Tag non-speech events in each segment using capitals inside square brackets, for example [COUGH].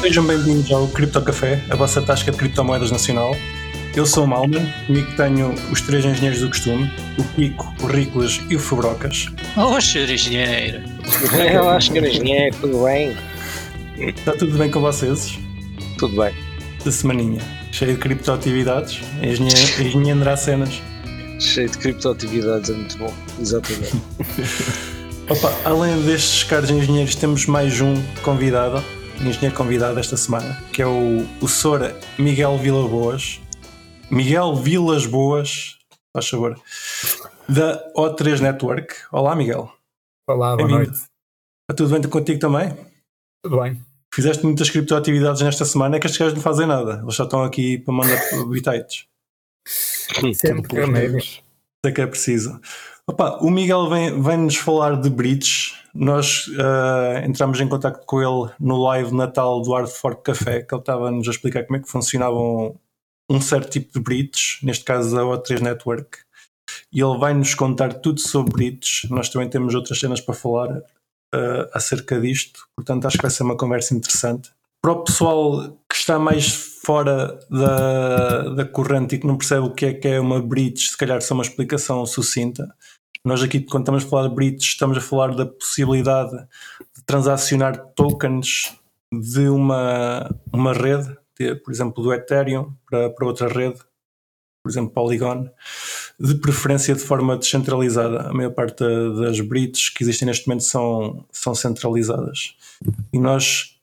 Sejam bem-vindos ao Cripto Café, a vossa tasca de criptomoedas nacional. Eu sou o Malman, comigo tenho os três engenheiros do costume, o Pico, o Riclas e o Fabrocas. Oh, senhor engenheiro. [LAUGHS] Eu acho que engenheiro, tudo bem? Está tudo bem com vocês? Tudo bem. De semaninha, cheio de criptoatividades, engenheiro, engenheiro cenas. Cheio de criptoatividades, é muito bom, exatamente. [LAUGHS] Opa, além destes caros engenheiros, temos mais um convidado, engenheiro convidado esta semana, que é o, o Sora Miguel Vila Boas. Miguel Vilas Boas, faz favor, da O3 Network. Olá, Miguel. Olá, boa noite. Está tudo bem contigo também? Tudo bem. Fizeste muitas criptoatividades nesta semana, é que estes gajos não fazem nada. Eles já estão aqui para mandar [LAUGHS] bitites. Sempre. É que é preciso. Opa, o Miguel vem, vem nos falar de bridge. Nós uh, entramos em contato com ele no live Natal do Hard Fork Café, que ele estava-nos a explicar como é que funcionavam um certo tipo de bridge, neste caso a O3 Network. E ele vai nos contar tudo sobre bridge. Nós também temos outras cenas para falar uh, acerca disto, portanto acho que vai ser uma conversa interessante. Para o pessoal que está mais fora da, da corrente e que não percebe o que é que é uma bridge, se calhar só uma explicação sucinta. Nós aqui, quando estamos a falar de bridge, estamos a falar da possibilidade de transacionar tokens de uma, uma rede, de, por exemplo, do Ethereum para, para outra rede, por exemplo, Polygon, de preferência de forma descentralizada. A maior parte das bridges que existem neste momento são, são centralizadas. E nós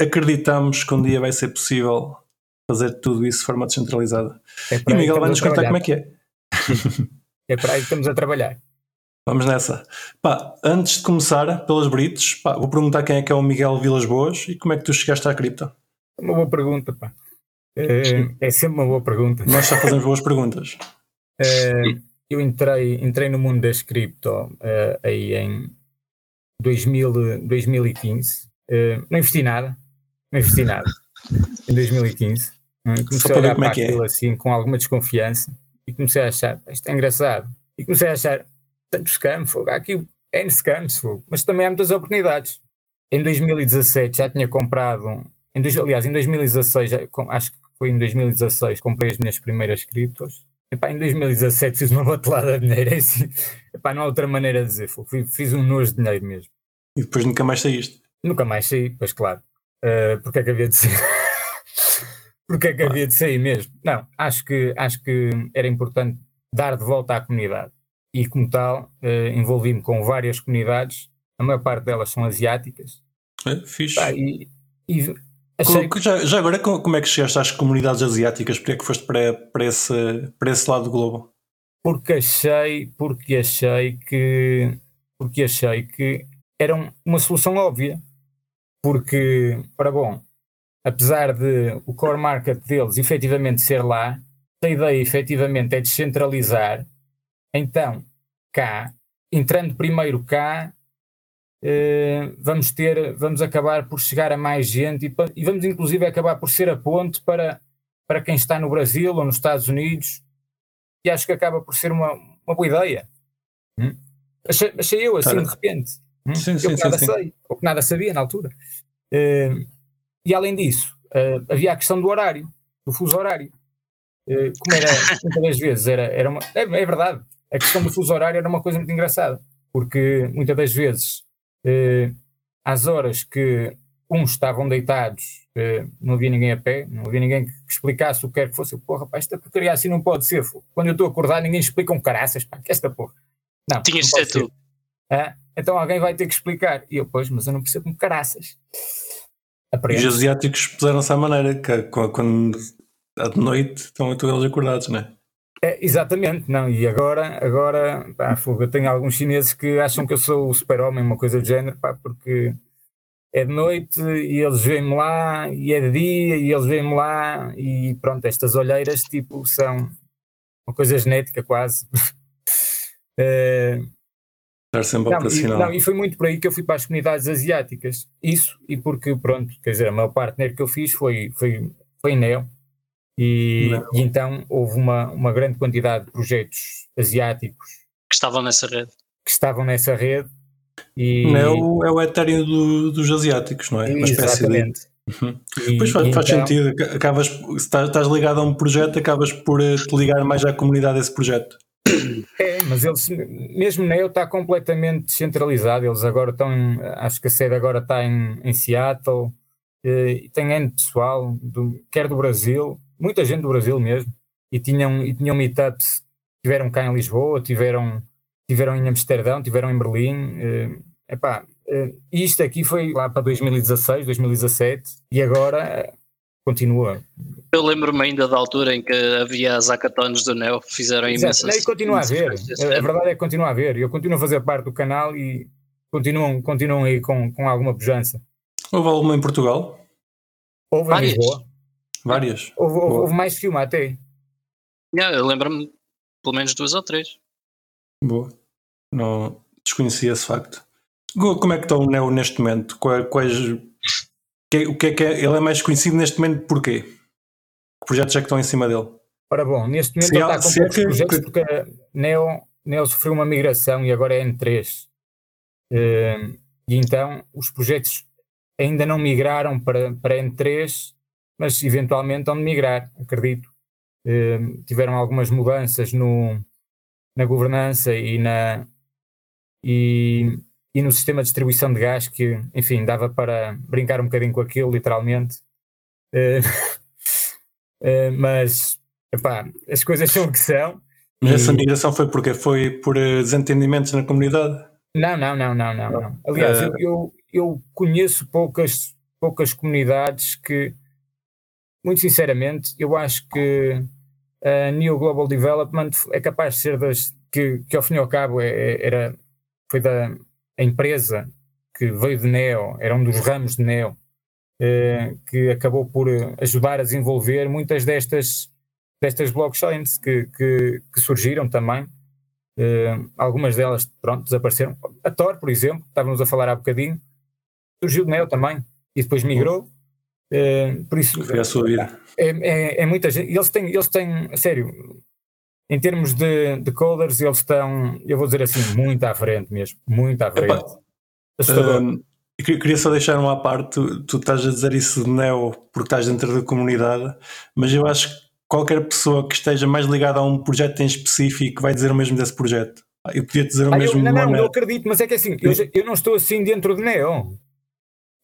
acreditamos que um dia vai ser possível fazer tudo isso de forma descentralizada. É e o Miguel vai nos contar como é que é. [LAUGHS] É para aí que estamos a trabalhar. Vamos nessa. Pá, antes de começar pelas Brites, pá, vou perguntar quem é que é o Miguel Vilas Boas e como é que tu chegaste à cripto? Uma boa pergunta, pá. É, é sempre uma boa pergunta. Nós já fazemos boas perguntas. É, eu entrei, entrei no mundo das cripto uh, aí em 2000, 2015. Uh, não investi nada. Não investi nada. Em 2015. Comecei a olhar para é aquilo é. assim com alguma desconfiança e comecei a achar, isto é engraçado. E comecei a achar, tanto scam, fogo. Há aqui N scams, fogo. mas também há muitas oportunidades. Em 2017 já tinha comprado, em dois, aliás, em 2016, acho que foi em 2016, comprei as minhas primeiras criptos. Epá, em 2017 fiz uma batelada de dinheiro, é assim, epá, não há outra maneira de dizer, fogo. fiz um nojo de dinheiro mesmo. E depois nunca mais saíste? Nunca mais saí, pois claro. Uh, porque é que havia de sair? [LAUGHS] porque é que havia de sair mesmo? Não, acho que, acho que era importante dar de volta à comunidade e, como tal, uh, envolvi-me com várias comunidades, a maior parte delas são asiáticas. É, fixe. e, e achei... já, já, agora, como é que chegaste às comunidades asiáticas? Porque é que foste para, para, esse, para esse lado do globo? Porque achei, porque achei que porque achei que era uma solução óbvia. Porque, para bom, apesar de o core market deles efetivamente ser lá, a ideia efetivamente é descentralizar então, cá, entrando primeiro cá, eh, vamos ter, vamos acabar por chegar a mais gente e, e, vamos inclusive acabar por ser a ponte para, para quem está no Brasil ou nos Estados Unidos e acho que acaba por ser uma, uma boa ideia. Hum? Achei, achei, eu assim de repente. Hum? Sim, sim, eu que nada sim, sei, ou que nada sabia na altura. Uh, e além disso, uh, havia a questão do horário, do fuso horário. Como era muitas das vezes, era, era uma, é, é verdade, a questão do fuso horário era uma coisa muito engraçada, porque muitas das vezes, eh, às horas que uns estavam deitados, eh, não havia ninguém a pé, não havia ninguém que explicasse o que quer que fosse. Porra, pá, esta porcaria assim não pode ser. Quando eu estou a acordar, ninguém explica um caraças, pá, que esta porra. Não, Tinhas de ser tu. Ah, então alguém vai ter que explicar. E eu, pois, mas eu não percebo um caraças. Aprende. E os asiáticos puseram-se à maneira, que quando de noite estão eles acordados, não é? É, exatamente, não, e agora, agora pá, eu tenho alguns chineses que acham que eu sou o super-homem, uma coisa do género, pá, porque é de noite e eles veem-me lá, e é de dia e eles veem-me lá, e pronto, estas olheiras tipo são uma coisa genética quase. [LAUGHS] é, Estar sempre não, operacional. E, não, e foi muito por aí que eu fui para as comunidades asiáticas, isso, e porque pronto, quer dizer, a maior parte que eu fiz foi, foi, foi Neo, e, e, então houve uma, uma grande quantidade de projetos asiáticos que estavam nessa rede. Que estavam nessa rede. E... Não é o, é o Ethereum do, dos asiáticos, não é? Uma exatamente, Uhum. E- Pois faz, e faz então- sentido. Ac- Acabas, se estás, estás ligado a um projeto, acabas por eh, te ligar mais à comunidade desse projeto. [COUGHS] É, mas eles, mesmo Neo está completamente descentralizado. Eles agora estão, em- acho que a sede agora está em, em Seattle. eh, E tem N pessoal, do, quer do Brasil, muita gente do Brasil mesmo. E tinham, e tinham meetups, tiveram cá em Lisboa, tiveram, tiveram em Amsterdão, tiveram em Berlim. eh, epá, eh, e isto aqui foi lá para 2016, 2017, e agora eh, continua. Eu lembro-me ainda da altura em que havia as hackathons do Neo, fizeram Exato. imensas. Não, e continua a haver. A verdade é que continua a haver. Eu continuo a fazer parte do canal e continuam, continuam aí com, com alguma pujança. Houve alguma em Portugal? Houve Várias. em Lisboa. Várias. Houve, houve- houve mais que uma até. Yeah, eu lembro-me pelo menos duas ou três. Boa. Não desconhecia esse facto. Como é que está o Neo neste momento? Qua- Quais, que- o que é que é? Ele é mais conhecido neste momento porquê? Que projetos é que estão em cima dele? Ora bom, neste momento Se ele há- está com é poucos que- projetos que- porque a Neo, Neo sofreu uma migração e agora é N3. Eh, e então os projetos ainda não migraram para, para N3, mas eventualmente vão migrar, acredito. Eh, tiveram algumas mudanças no, na governança e, na, e, e no sistema de distribuição de gás que, enfim, dava para brincar um bocadinho com aquilo, literalmente. Eh, [LAUGHS] eh, mas, epá, as coisas são o que são. Mas E- essa migração foi porque foi por desentendimentos na comunidade? Não, não, não, não, não. não. Aliás, eu, eu, eu conheço poucas, poucas comunidades que, muito sinceramente, eu acho que a New Global Development é capaz de ser das que, que ao fim e ao cabo é- é- era, foi da empresa que veio de Neo, era um dos ramos de Neo, eh, que acabou por eh, ajudar a desenvolver muitas destas, destas blockchains que, que, que surgiram também. Eh, algumas delas, pronto, desapareceram. A Tor, por exemplo, estávamos a falar há bocadinho, surgiu de Neo também e depois migrou. Eh, por isso, Foi a sua vida. é, é, é muita gente. Eles têm, eles têm, a sério, em termos de, de coders, eles estão, eu vou dizer assim, muito à frente mesmo. Muito à frente. Assustador. Hum, eu que- queria só deixar uma parte, tu, tu estás a dizer isso de Neo porque estás dentro da comunidade, mas eu acho que qualquer pessoa que esteja mais ligada a um projeto em específico vai dizer o mesmo desse projeto. Eu podia dizer o Ah, eu, mesmo não, de uma não, eu acredito, mas é que assim, eu, eu não estou assim dentro de Neo.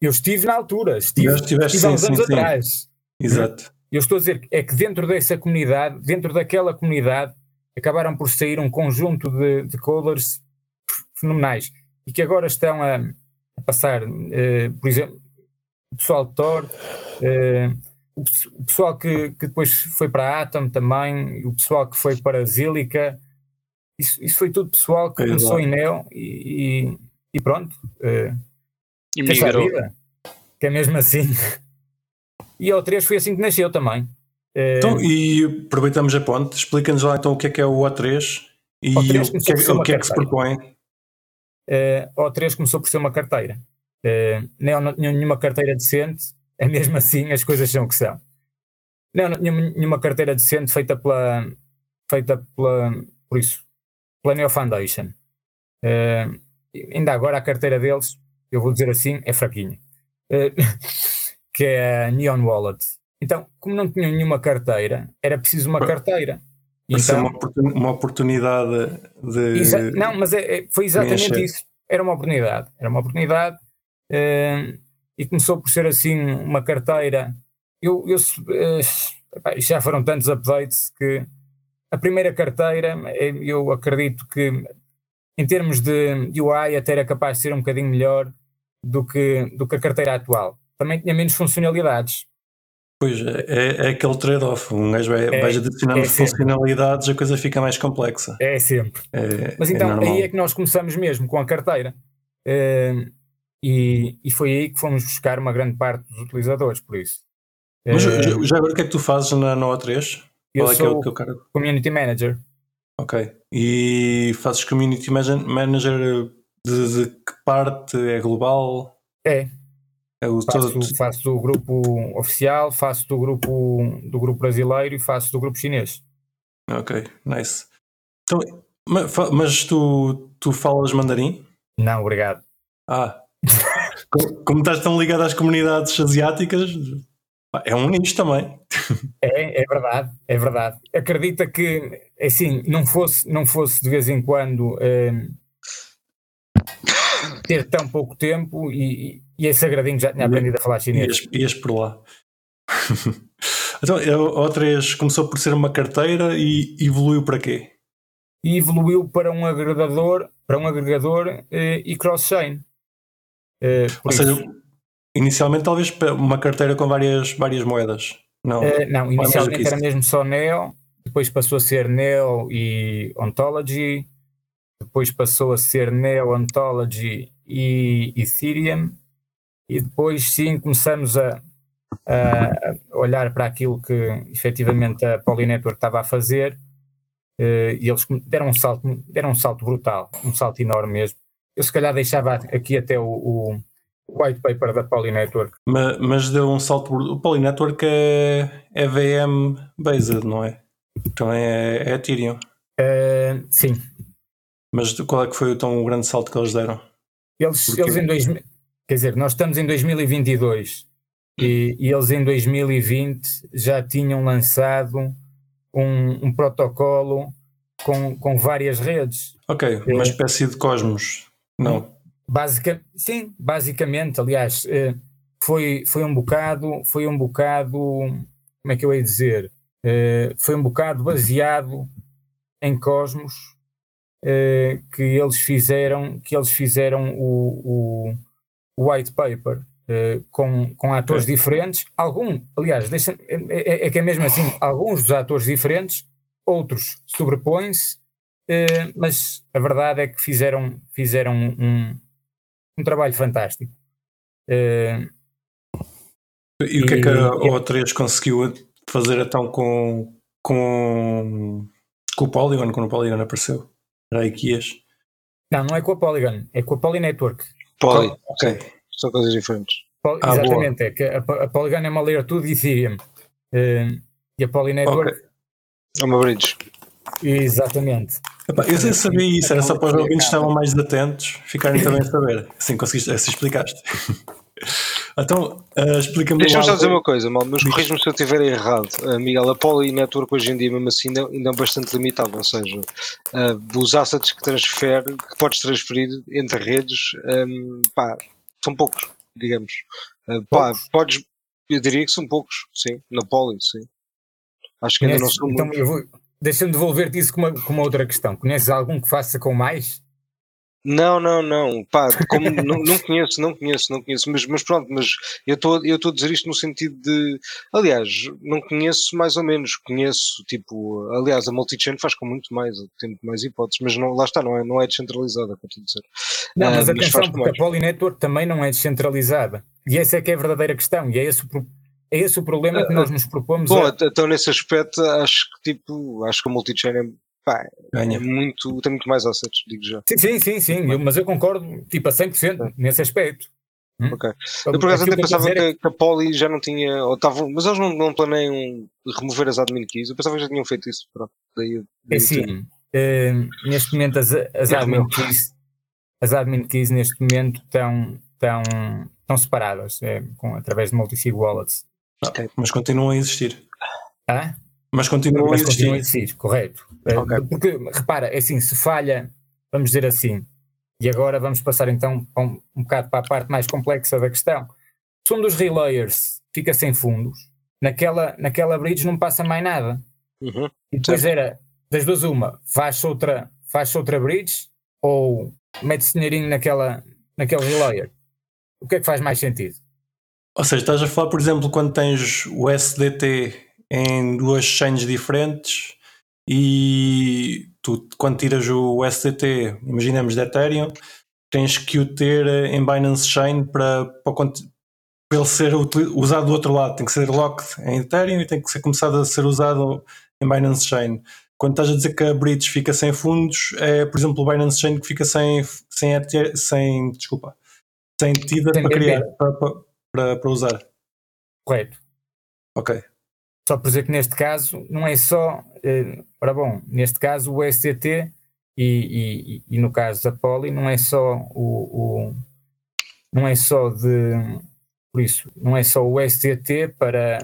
Eu estive na altura, estive, estiveste, estive há uns anos sim, sim. atrás. Exato. Eu estou a dizer que é que dentro dessa comunidade, dentro daquela comunidade, acabaram por sair um conjunto de, de coders fenomenais e que agora estão a, a passar, eh, por exemplo, o pessoal de Tor, eh, o, pe- o pessoal que, que depois foi para a Atom também, o pessoal que foi para a Zilica, isso, isso foi tudo pessoal que Pois começou lá. em Neo e, e- e pronto. eh, E migrou. que é mesmo assim. E a O3 foi assim que nasceu também. Eh, Então, e aproveitamos a ponte, explica-nos lá então o que é que é o O3 e O3 o, começou que é, o que é que se propõe. eh, a O3 começou por ser uma carteira. Eh, não, nenhuma carteira decente, é mesmo assim, as coisas são o que são. Não, não tinha nenhuma carteira decente feita pela, feita pela, por isso, pela Neo Foundation. Ainda agora a carteira deles, eu vou dizer assim, é fraquinha. Eh, [LAUGHS] que é a Neon Wallet. Então, como não tinham nenhuma carteira, era preciso uma carteira. Então, uma, uma oportunidade de. Não, mas é- é- foi exatamente preencher. isso. Era uma oportunidade. Era uma oportunidade eh, e começou por ser assim uma carteira. Eu, eu isto já foram tantos updates que a primeira carteira, eu acredito que em termos de UI até era capaz de ser um bocadinho melhor do que, do que a carteira atual. Também tinha menos funcionalidades. Pois é, é aquele trade-off. Um gajo vai, É, vais adicionando é funcionalidades, a coisa fica mais complexa. É sempre. É, Mas é então aí é que nós começamos mesmo com a carteira. Eh, e, e foi aí que fomos buscar uma grande parte dos utilizadores, por isso. Mas Eh, já, agora o que é que tu fazes na, na O3? eu Qual é que é o teu cargo? Community Manager. Ok. E fazes community manager de, de que parte? É global? É, É o faço, todo. faço do grupo oficial, faço do grupo, do grupo brasileiro e faço do grupo chinês. Ok, nice. Então, mas tu, tu falas mandarim? Não, obrigado. Ah, [LAUGHS] como, como estás tão ligado às comunidades asiáticas, é um nicho também. [LAUGHS] É, é verdade, é verdade. Acredita que, assim, não fosse, não fosse de vez em quando hum, ter tão pouco tempo e, e esse agradinho já tinha aprendido a falar chinês. Ias, ias por lá. [LAUGHS] então, a O3 começou por ser uma carteira e evoluiu para quê? E evoluiu para um agregador, para um agregador eh, e cross-chain. Eh, Ou por seja, isso- inicialmente talvez uma carteira com várias, várias moedas. Não, Eh, não, que inicialmente isso. era mesmo só Neo, depois passou a ser Neo e Ontology, depois passou a ser Neo, Ontology e Ethereum, e depois sim começamos a, a olhar para aquilo que efetivamente a Polynetwork estava a fazer eh, e eles deram um salto, deram um salto brutal, um salto enorme mesmo. Eu se calhar deixava aqui até o, o white paper da Polynetwork. Ma- mas, deu um salto. O Polynetwork é, é VM based, não é? Também é, é Ethereum. Eh, sim, Mas qual é que foi então, o grande salto que eles deram? Eles, eles em 2000, quer dizer, nós estamos em 2022 e, e eles em 2020 já tinham lançado um, um protocolo com, com várias redes. Ok, uma É. espécie de Cosmos. Não. Basica, sim, basicamente, aliás, eh, foi, foi um bocado, foi um bocado, como é que eu ia dizer? Eh, foi um bocado baseado em Cosmos eh, que eles fizeram, que eles fizeram o, o, white paper eh, com, com atores diferentes, algum, aliás, deixa, é, é- é que é mesmo assim, alguns dos atores diferentes, outros sobrepõem-se, eh, mas a verdade é que fizeram, fizeram um, um trabalho fantástico. Eh, E o que é que a E- O3 conseguiu fazer então com, com, com o Polygon, quando o Polygon apareceu? Era aí que ias. não, não é com a Polygon, é com a Poly Network. Poly. Ok. São coisas diferentes. Pol- Ah, exatamente, é que a, a Polygon é uma layer 2 de Ethereum. Eh, e a Poly Network, Ok. É uma bridge. exatamente. Epá, eu sei sabia isso, era só para os ouvintes que estavam mais atentos ficarem também a saber. Assim conseguiste, assim explicaste. [LAUGHS] então, ah, explica-me Deixa-me só dizer uma coisa, mal, mas corrijo-me se eu estiver errado. Ah, Miguel, a Poly Network hoje em dia, mesmo assim, ainda, ainda é bastante limitado. Ou seja, ah, os assets que transfere, que podes transferir entre redes, ahm, pá, são poucos, digamos. Ah, pá, Poucos? podes, eu diria que são poucos, sim, na Poly, sim. Acho que ainda não Conheces- são então, muitos. deixa-me devolver-te isso com uma, com uma outra questão. Conheces algum que faça com mais? Não, não, não. Pá, como [LAUGHS] não, não conheço, não conheço, não conheço, mas, mas pronto, mas eu estou a dizer isto no sentido de, aliás, não conheço mais ou menos, conheço, tipo, aliás, a multichain faz com muito mais, tem muito mais hipóteses, mas não, lá está, não é, não é descentralizada, como tu dizer. Não, Ah, mas mas atenção, porque a mais. Poly Network também não é descentralizada. E essa é que é a verdadeira questão. E é esse o, é esse o problema que nós nos propomos Bom, a, então nesse aspecto, acho que tipo, acho que a multichain é, pá, é Ganha. muito, tem muito mais assets, digo já. Sim, sim, sim, sim, eu- mas eu concordo tipo a 100% nesse aspecto. Hum? Ok. Eu por acaso Aquilo até pensava é que, que a Poly já não tinha, ou estavam, mas eles não, não planeiam remover as admin keys, eu pensava que já tinham feito isso, pronto. Daí, É daí assim, eh, neste momento as, as, É admin keys, as admin keys neste momento estão, estão, estão separadas é, com, através de multisig wallets. Mas continuam a existir. Ah? Mas continuam a existir. continua a existir, correto. Eh, Ok. Porque, repara, é assim, se falha, vamos dizer assim, e agora vamos passar então um, um bocado para a parte mais complexa da questão. Se um dos relayers fica sem fundos, naquela, naquela bridge não passa mais nada. Uhum. E depois era, das duas uma, faz outra, faz outra bridge ou metes dinheirinho naquela, naquele relayer. O que é que faz mais sentido? Ou seja, estás a falar, por exemplo, quando tens o SDT em duas chains diferentes e tu, quando tiras o SDT, imaginemos de Ethereum, tens que o ter em Binance Chain para, para, para ele ser usado do outro lado. Tem que ser locked em Ethereum e tem que ser começado a ser usado em Binance Chain. Quando estás a dizer que a bridge fica sem fundos, é, por exemplo, o Binance Chain que fica sem, sem, sem desculpa, sem tida para criar, para, para, para, para usar. Correto. Ok. Só por dizer que neste caso não é só, eh, ora bom, neste caso o STT e, e- e no caso da Poli não é só o, o, não é só de, por isso, não é só o SDT para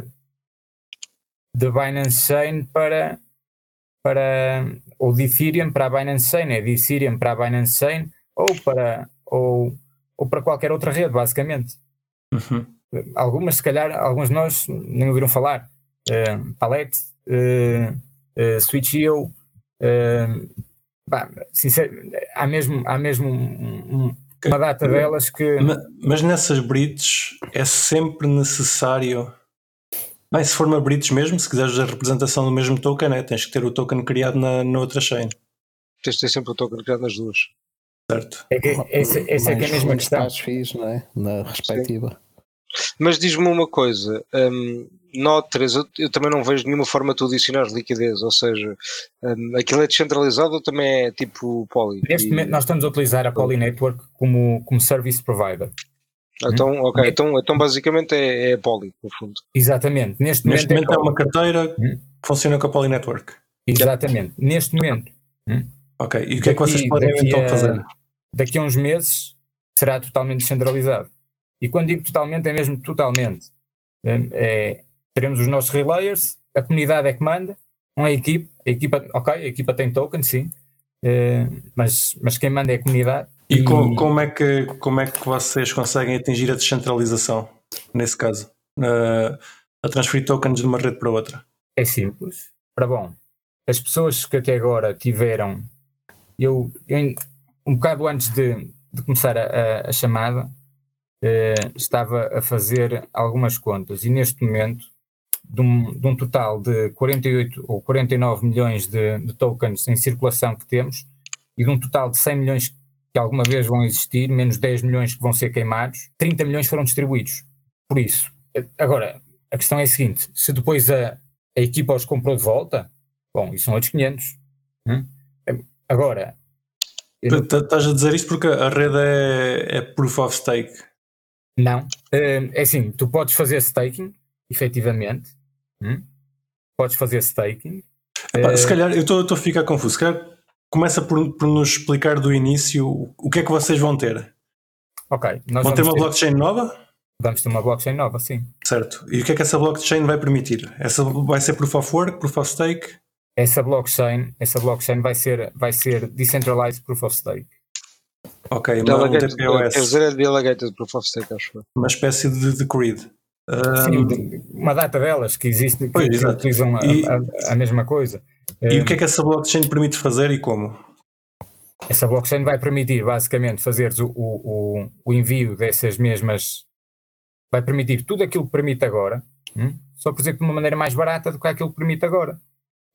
da Binance Chain para, para ou de Ethereum para a Binance Chain, é de Ethereum para a Binance Chain ou para, ou, ou para qualquer outra rede, basicamente. Uhum. Algumas, se calhar, alguns de nós nem ouviram falar. Palette, uh, uh, Switch.io, uh, há mesmo, há mesmo um, um, uma data delas que. Mas, mas nessas bridges é sempre necessário. Bem, se for uma bridge mesmo, se quiseres a representação do mesmo token, é, tens que ter o token criado na, na outra chain. Tens de ter sempre o token criado nas duas. Certo. É que, essa, essa é, que é a mesma questão. FIIs, não é? Na respectiva. Sim. Mas diz-me uma coisa, um, 3, eu, eu, também não vejo nenhuma forma de tu adicionar liquidez, ou seja, um, aquilo é descentralizado ou também é tipo Poly? Neste e... momento nós estamos a utilizar a Poly Network como, como service provider. Então, hum? ok, então, então basicamente é, é Poly, no fundo. Exatamente. Neste, Neste momento, é, é, uma carteira hum? que funciona com a Poly Network. Exatamente. Neste momento. Hum? Ok, e o que é que vocês podem então a, fazer? Daqui a uns meses será totalmente descentralizado. E quando digo totalmente, é mesmo totalmente. É, é, teremos os nossos relayers, a comunidade é que manda, não é a equipe. A equipa, ok, a equipa tem token, sim, é, mas, mas quem manda é a comunidade. E, e... Como, como, é que, como é que vocês conseguem atingir a descentralização, nesse caso? Uh, a transferir tokens de uma rede para outra? É simples. Para bom, as pessoas que até agora tiveram, eu, eu um bocado antes de, de começar a, a, chamada, eh, estava a fazer algumas contas e neste momento, de um, de um, total de 48 ou 49 milhões de, de, tokens em circulação que temos e de um total de 100 milhões que alguma vez vão existir, menos 10 milhões que vão ser queimados, 30 milhões foram distribuídos. Por isso, eh, agora, a questão é a seguinte: se depois a, a equipa os comprou de volta, bom, isso são outros 500. Hum? Agora. Estás a dizer isto porque a rede é, é proof of stake. Não. Uh, é assim, tu podes fazer staking, efetivamente. Hum? Podes fazer staking. Epá, uh, se calhar, eu estou a ficar confuso. Se calhar começa por, por, nos explicar do início o que é que vocês vão ter. Ok. vão ter uma ter, blockchain nova? Vamos ter uma blockchain nova, sim. Certo. E o que é que essa blockchain vai permitir? Essa vai ser proof of work, proof of stake? Essa blockchain, essa blockchain vai ser, vai ser decentralized proof of stake. Ok, não delegated, TPOS. Quer dizer, é Delegated Proof of Stake, acho. Uma espécie de, de Creed. Sim, uma data delas que existe que, pois, que utilizam a, e, a, a, mesma coisa. E um, o que é que essa blockchain permite fazer e como? Essa blockchain vai permitir basicamente fazer o, o, o envio dessas mesmas. Vai permitir tudo aquilo que permite agora, hum? só por exemplo de uma maneira mais barata do que aquilo que permite agora.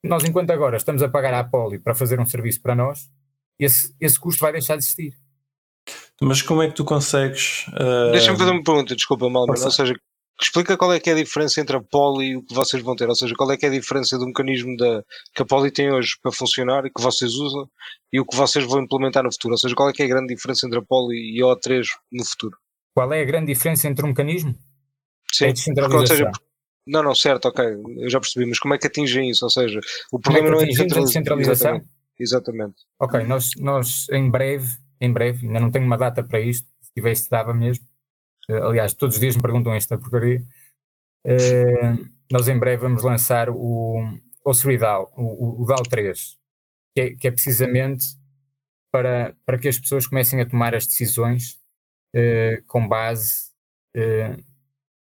Nós, enquanto agora estamos a pagar à Poli para fazer um serviço para nós, esse, esse custo vai deixar de existir. Mas como é que tu consegues. Uh... Deixa-me fazer uma pergunta, desculpa, Malman. Ou seja, explica qual é que é a diferença entre a Poli e o que vocês vão ter. Ou seja, qual é que é a diferença do mecanismo da, que a Poli tem hoje para funcionar e que vocês usam e o que vocês vão implementar no futuro. Ou seja, qual é que é a grande diferença entre a Poli e a O3 no futuro? Qual é a grande diferença entre o mecanismo? Sim, é porque, ou seja, não, não, certo, ok, eu já percebi, mas como é que atingem isso? Ou seja, o problema é não é a descentralização. Exatamente. Exatamente. Ok, nós, nós em breve em breve, ainda não tenho uma data para isto, se tivesse dava mesmo. Uh, aliás, todos os dias me perguntam esta porcaria. Uh, nós em breve vamos lançar o, o Seridal, o, o DAO 3, que é, que é, precisamente para, para que as pessoas comecem a tomar as decisões uh, com base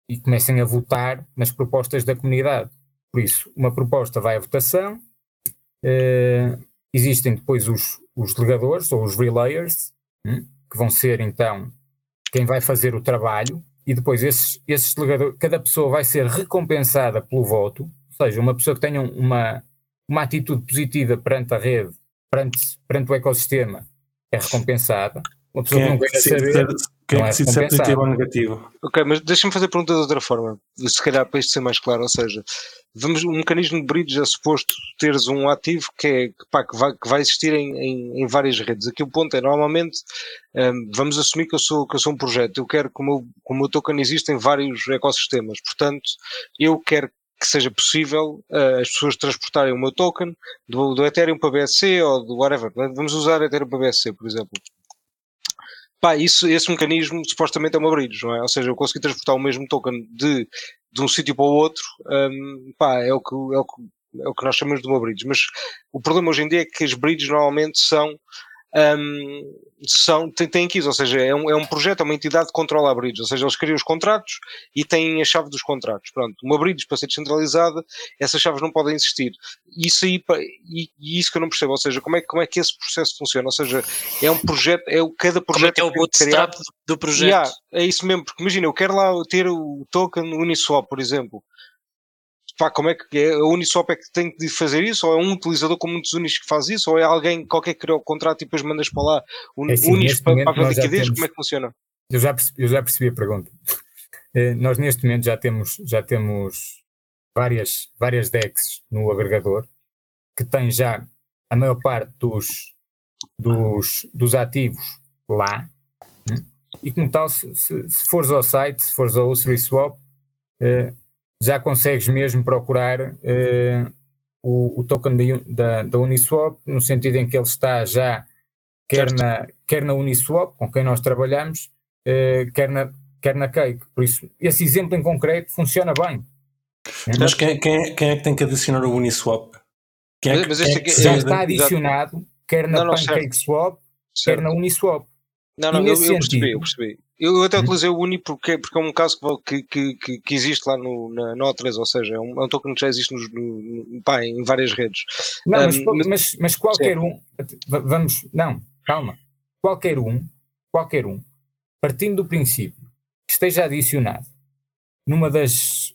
e comecem a votar nas propostas da comunidade. Por isso, uma proposta vai à votação, existem depois os, os delegadores ou os relayers, hum, que vão ser então quem vai fazer o trabalho, e depois esses, esses delegadores, cada pessoa vai ser recompensada pelo voto, ou seja, uma pessoa que tenha uma, uma atitude positiva perante a rede, perante, perante o ecossistema, é recompensada. Uma pessoa que não quer saber. Quem é que decide se é positivo ou negativo? Ok, mas deixa-me fazer a pergunta de outra forma, se calhar para isto ser mais claro, ou seja, vamos, um mecanismo de bridge é suposto teres um ativo que, é, pá, que, vai, que vai existir em, em, em, várias redes. Aqui o ponto é, normalmente, um, vamos assumir que eu, sou, que eu sou um projeto, eu quero que o meu, que o meu token exista em vários ecossistemas, portanto, eu quero que seja possível uh, as pessoas transportarem o meu token do, do Ethereum para BSC ou do whatever. Vamos usar Ethereum para BSC, por exemplo. Pá, isso, esse mecanismo supostamente é uma bridge, não é? Ou seja, eu consegui transportar o mesmo token de, de um sítio para o outro, um, pá, é o, que, é, o que, é o que nós chamamos de uma bridge. Mas o problema hoje em dia é que as bridges normalmente são um, são, têm keys, ou seja, é um, é um projeto, é uma entidade que controla a bridge, ou seja, eles criam os contratos e têm a chave dos contratos. Pronto, uma bridge para ser descentralizada, essas chaves não podem existir. Isso aí, e, e isso que eu não percebo, ou seja, como é, como é que esse processo funciona? Ou seja, é um projeto, é o, cada projeto. Como é que é o bootstrap do projeto? Yeah, é isso mesmo, porque imagina, eu quero lá ter o token Uniswap, por exemplo pá, como é que é? A Uniswap é que tem de fazer isso? Ou é um utilizador como muitos Unis que faz isso? Ou é alguém qualquer que criou o contrato e depois mandas para lá un, é assim, Unis para, para a liquidez? Como é que funciona? Eu já percebi, eu já percebi a pergunta. [LAUGHS] Eh, nós neste momento já temos, já temos várias, várias DEX no agregador que têm já a maior parte dos, dos, dos ativos lá. Né? E como tal, se, se, se fores ao site, se fores ao UsriSwap, eh, já consegues mesmo procurar uh, o, o, token de, da, da Uniswap, no sentido em que ele está já quer na, quer na Uniswap, com quem nós trabalhamos, uh, quer, na, quer na Cake. Por isso, esse exemplo em concreto funciona bem. Mas quem, quem, quem é que tem que adicionar o Uniswap? Quem é que, mas, é já está adicionado, quer na PancakeSwap, quer na Uniswap. Não, não, eu, eu, percebi, eu percebi. Eu até uhum. utilizei o Uni porque, porque é um caso que, que, que, que existe lá no, na, na O3, ou seja, é um, é um token que já existe no, no, pá, em várias redes. Não, mas, um, mas, mas, qualquer sim. um, vamos, não, calma, qualquer um, qualquer um, partindo do princípio que esteja adicionado numa das,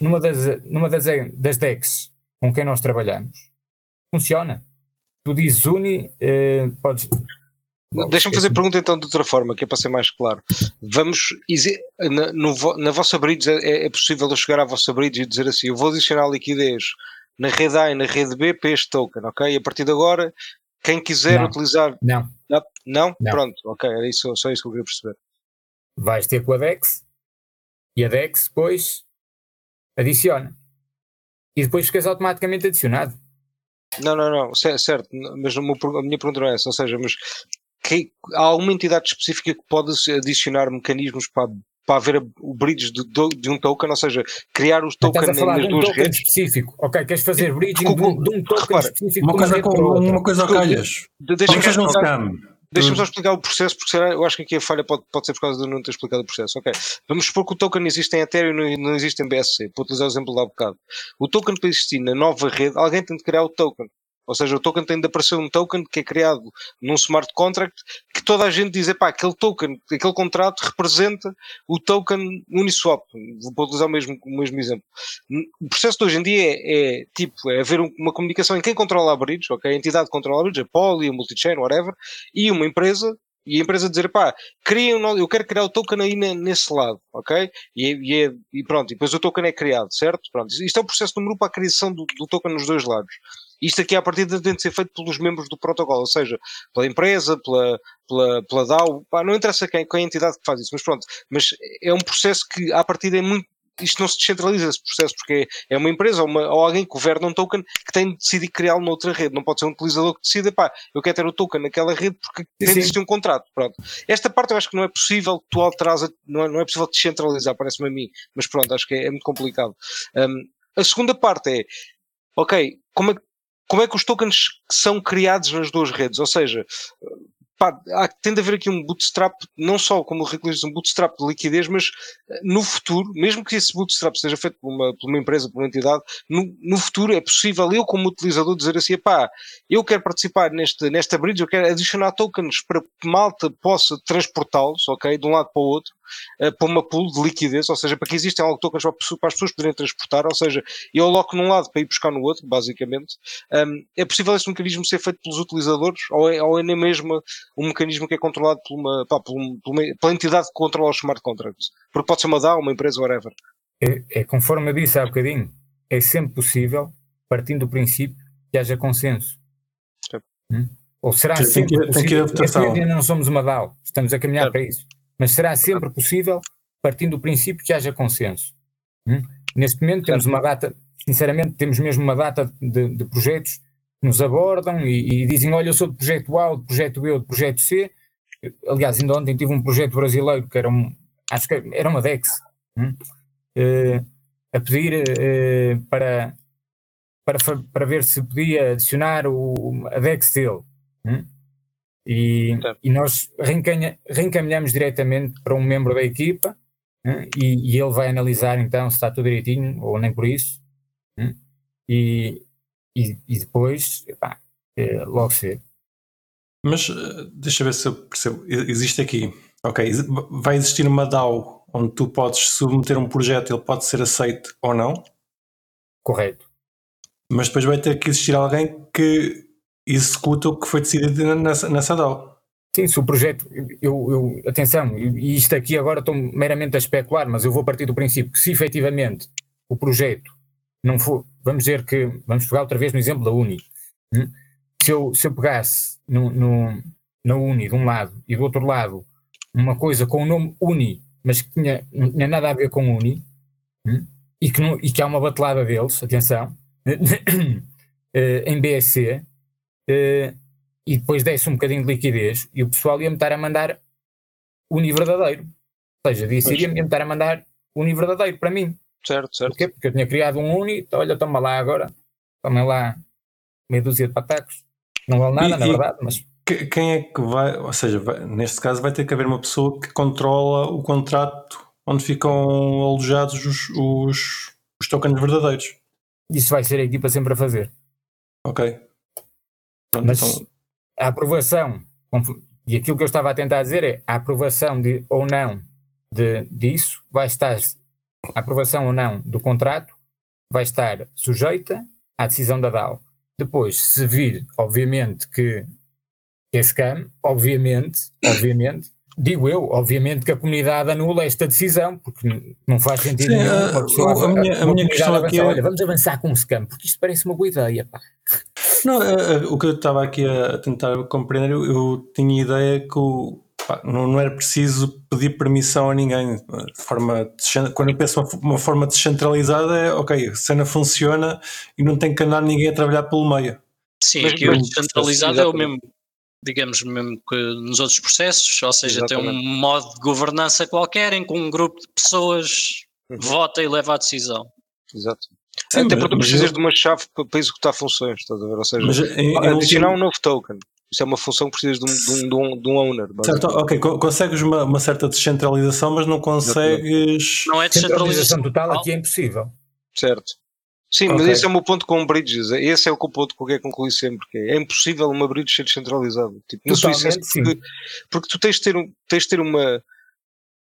numa das, numa das, das decks com quem nós trabalhamos, funciona. Tu dizes Uni, eh, podes, Deixa-me fazer a pergunta então de outra forma, que é para ser mais claro. Vamos, na, no, na vossa bridge é, é, possível eu chegar à vossa bridge e dizer assim, eu vou adicionar liquidez na rede A e na rede B para este token, ok? E a partir de agora, quem quiser não. utilizar... Não. não. Não? Não? Pronto, ok, era isso, só isso que eu queria perceber. Vais ter com a DEX e a DEX depois adiciona. E depois ficas automaticamente adicionado. Não, não, não, certo, mas a minha pergunta não é essa, ou seja, mas que, há alguma entidade específica que pode adicionar mecanismos para, para haver o bridge de, de, um token, ou seja, criar os tokens nas duas um token redes. específico, ok? Queres fazer bridging de, um, de um token repara, específico? Uma coisa, com, uma coisa ao calhas. Deixa-me um Deixa-me só explicar o processo, porque será, eu acho que aqui a falha pode, pode ser por causa de não ter explicado o processo. Ok, vamos supor que o token existe em Ethereum e não existe em BSC, para utilizar o exemplo lá há bocado. O token para existir na nova rede, alguém tem de criar o token. Ou seja, o token tem de aparecer um token que é criado num smart contract que toda a gente diz, pá, aquele token, aquele contrato representa o token Uniswap. Vou utilizar o mesmo, o mesmo exemplo. O processo de hoje em dia é, é tipo, é haver uma comunicação em quem controla a bridge, ok? A entidade que controla a bridge, a Poly, a Multichain, whatever, e uma empresa e a empresa dizer, pá, criem, eu quero criar o token aí nesse lado, ok? E, e, e, pronto, e depois o token é criado, certo? Pronto, isto é o processo número um para a criação do, do token nos dois lados. Isto aqui, à partida, tem de ser feito pelos membros do protocolo, ou seja, pela empresa, pela, pela, pela DAO, pá, não interessa quem, quem é a entidade que faz isso, mas pronto. Mas é um processo que, à partida, é muito isto não se descentraliza esse processo, porque é uma empresa ou, uma, ou alguém que governa um token que tem de decidir criá-lo noutra rede. Não pode ser um utilizador que decida, pá, eu quero ter o token naquela rede porque tem de existir um contrato. Pronto. Esta parte eu acho que não é possível tu alteras, não é, não é possível descentralizar, parece-me a mim, mas pronto, acho que é, é muito complicado. Um, a segunda parte é, ok, como é que como é que os tokens são criados nas duas redes? Ou seja, pá, há, tem de haver aqui um bootstrap, não só como o Rico um bootstrap de liquidez, mas eh, no futuro, mesmo que esse bootstrap seja feito por uma, por uma empresa, por uma entidade, no, no, futuro é possível eu, como utilizador, dizer assim, pá, eu quero participar neste, nesta bridge, eu quero adicionar tokens para que malta possa transportá-los, ok, de um lado para o outro, uh, para uma pool de liquidez, ou seja, para que existem algo tokens para, para as pessoas poderem transportar, ou seja, eu aloco num lado para ir buscar no outro, basicamente. Um, é possível esse mecanismo ser feito pelos utilizadores ou é, ou é nem mesmo um mecanismo que é controlado por uma, pá, por uma, pela entidade que controla os smart contracts? Porque pode ser uma DAO, uma empresa, whatever. É, é conforme eu disse há bocadinho, é sempre possível, partindo do princípio que haja consenso. Hum? Ou será tem, sempre tem que, possível? Tem que ainda não somos uma DAO, estamos a caminhar para isso mas será sempre possível partindo do princípio que haja consenso. Hum? Neste momento temos uma data, sinceramente, temos mesmo uma data de, de projetos que nos abordam e, e, dizem: Olha, eu sou do projeto A, do projeto B, do projeto C, aliás, ainda ontem tive um projeto brasileiro que era um, acho que era uma DEX, hum, eh, a pedir eh, para, para, para ver se podia adicionar o, a DEX dele. hum. E, e nós reencaminha- reencaminhamos diretamente para um membro da equipa hum, e, e ele vai analisar então se está tudo direitinho ou nem por isso. hum. E, e, e depois, epá, eh, logo se vê. Mas eh, deixa eu ver se eu percebo. Existe aqui, ok, vai existir uma DAO onde tu podes submeter um projeto, ele pode ser aceito ou não, Correto. mas depois vai ter que existir alguém que executa o que foi decidido nessa, nessa DAO. Sim, se o projeto, eu, eu- atenção, e isto aqui agora estou meramente a especular, mas eu vou partir do princípio que se efetivamente o projeto não for, vamos dizer que, vamos pegar outra vez no exemplo da Uni, hum? se, eu, se eu pegasse no, no, na Uni de um lado e do outro lado uma coisa com o nome Uni, mas que tinha, não tinha nada a ver com Uni, hum? e, que não, e que há uma batelada deles, atenção, [COUGHS] eh, em BSC, eh, e depois desse um bocadinho de liquidez e o pessoal ia-me estar a mandar uni verdadeiro. Ou seja, disse, iria-me estar a mandar uni verdadeiro para mim. Certo, certo. Porquê? Porque eu tinha criado um uni, então, olha, toma lá agora, toma lá meia dúzia de patacos. Não vale nada, E- na verdade, mas Que- Quem é que vai, ou seja, vai- neste caso vai ter que haver uma pessoa que controla o contrato onde ficam alojados os, os, os tokens verdadeiros. isso vai ser a equipa sempre a fazer. Ok. Pronto, Mas então, a aprovação, e aquilo que eu estava a tentar dizer é a aprovação de, ou não de, disso vai estar, a aprovação ou não do contrato vai estar sujeita à decisão da DAO. Depois, se vir, obviamente, que que é scam, obviamente, obviamente, digo eu, obviamente que a comunidade anula esta decisão, porque não faz sentido Sim, nenhum a- uma pessoa, a minha- a minha questão aqui avançar, é- olha, vamos avançar com um scam, porque isto parece uma boa ideia, pá. Não, eh, eh, o que eu estava aqui a tentar compreender, eu, eu tinha ideia que o- pá, não, não era preciso pedir permissão a ninguém. De forma descen- quando eu penso uma, uma forma descentralizada, é ok, a cena funciona e não tem que andar ninguém a trabalhar pelo meio. Sim, Mas- aqui o descentralizado é o exatamente. mesmo, digamos, mesmo que nos outros processos, ou seja, tem um Exatamente. modo de governança qualquer em que um grupo de pessoas Uhum. vota e leva a decisão. Exato. Sim, Até mas- porque tu mas precisas eu- de uma chave para, para executar funções, estás a ver? Ou seja, Mas em, em adicionar último- um novo token. Isso é uma função que precisas de um, de um, de um, de um owner. Certo, ok, co- consegues uma, uma certa descentralização, mas não consegues. Não é descentralização Centralização total aqui é impossível. Certo. Sim, mas Ok. esse é o meu ponto com bridges. Esse é o que o ponto que eu concluir sempre. Que é, é impossível uma bridge ser descentralizada. Tipo, na Totalmente, essência, porque, porque tu tens de ter, um, tens de ter uma.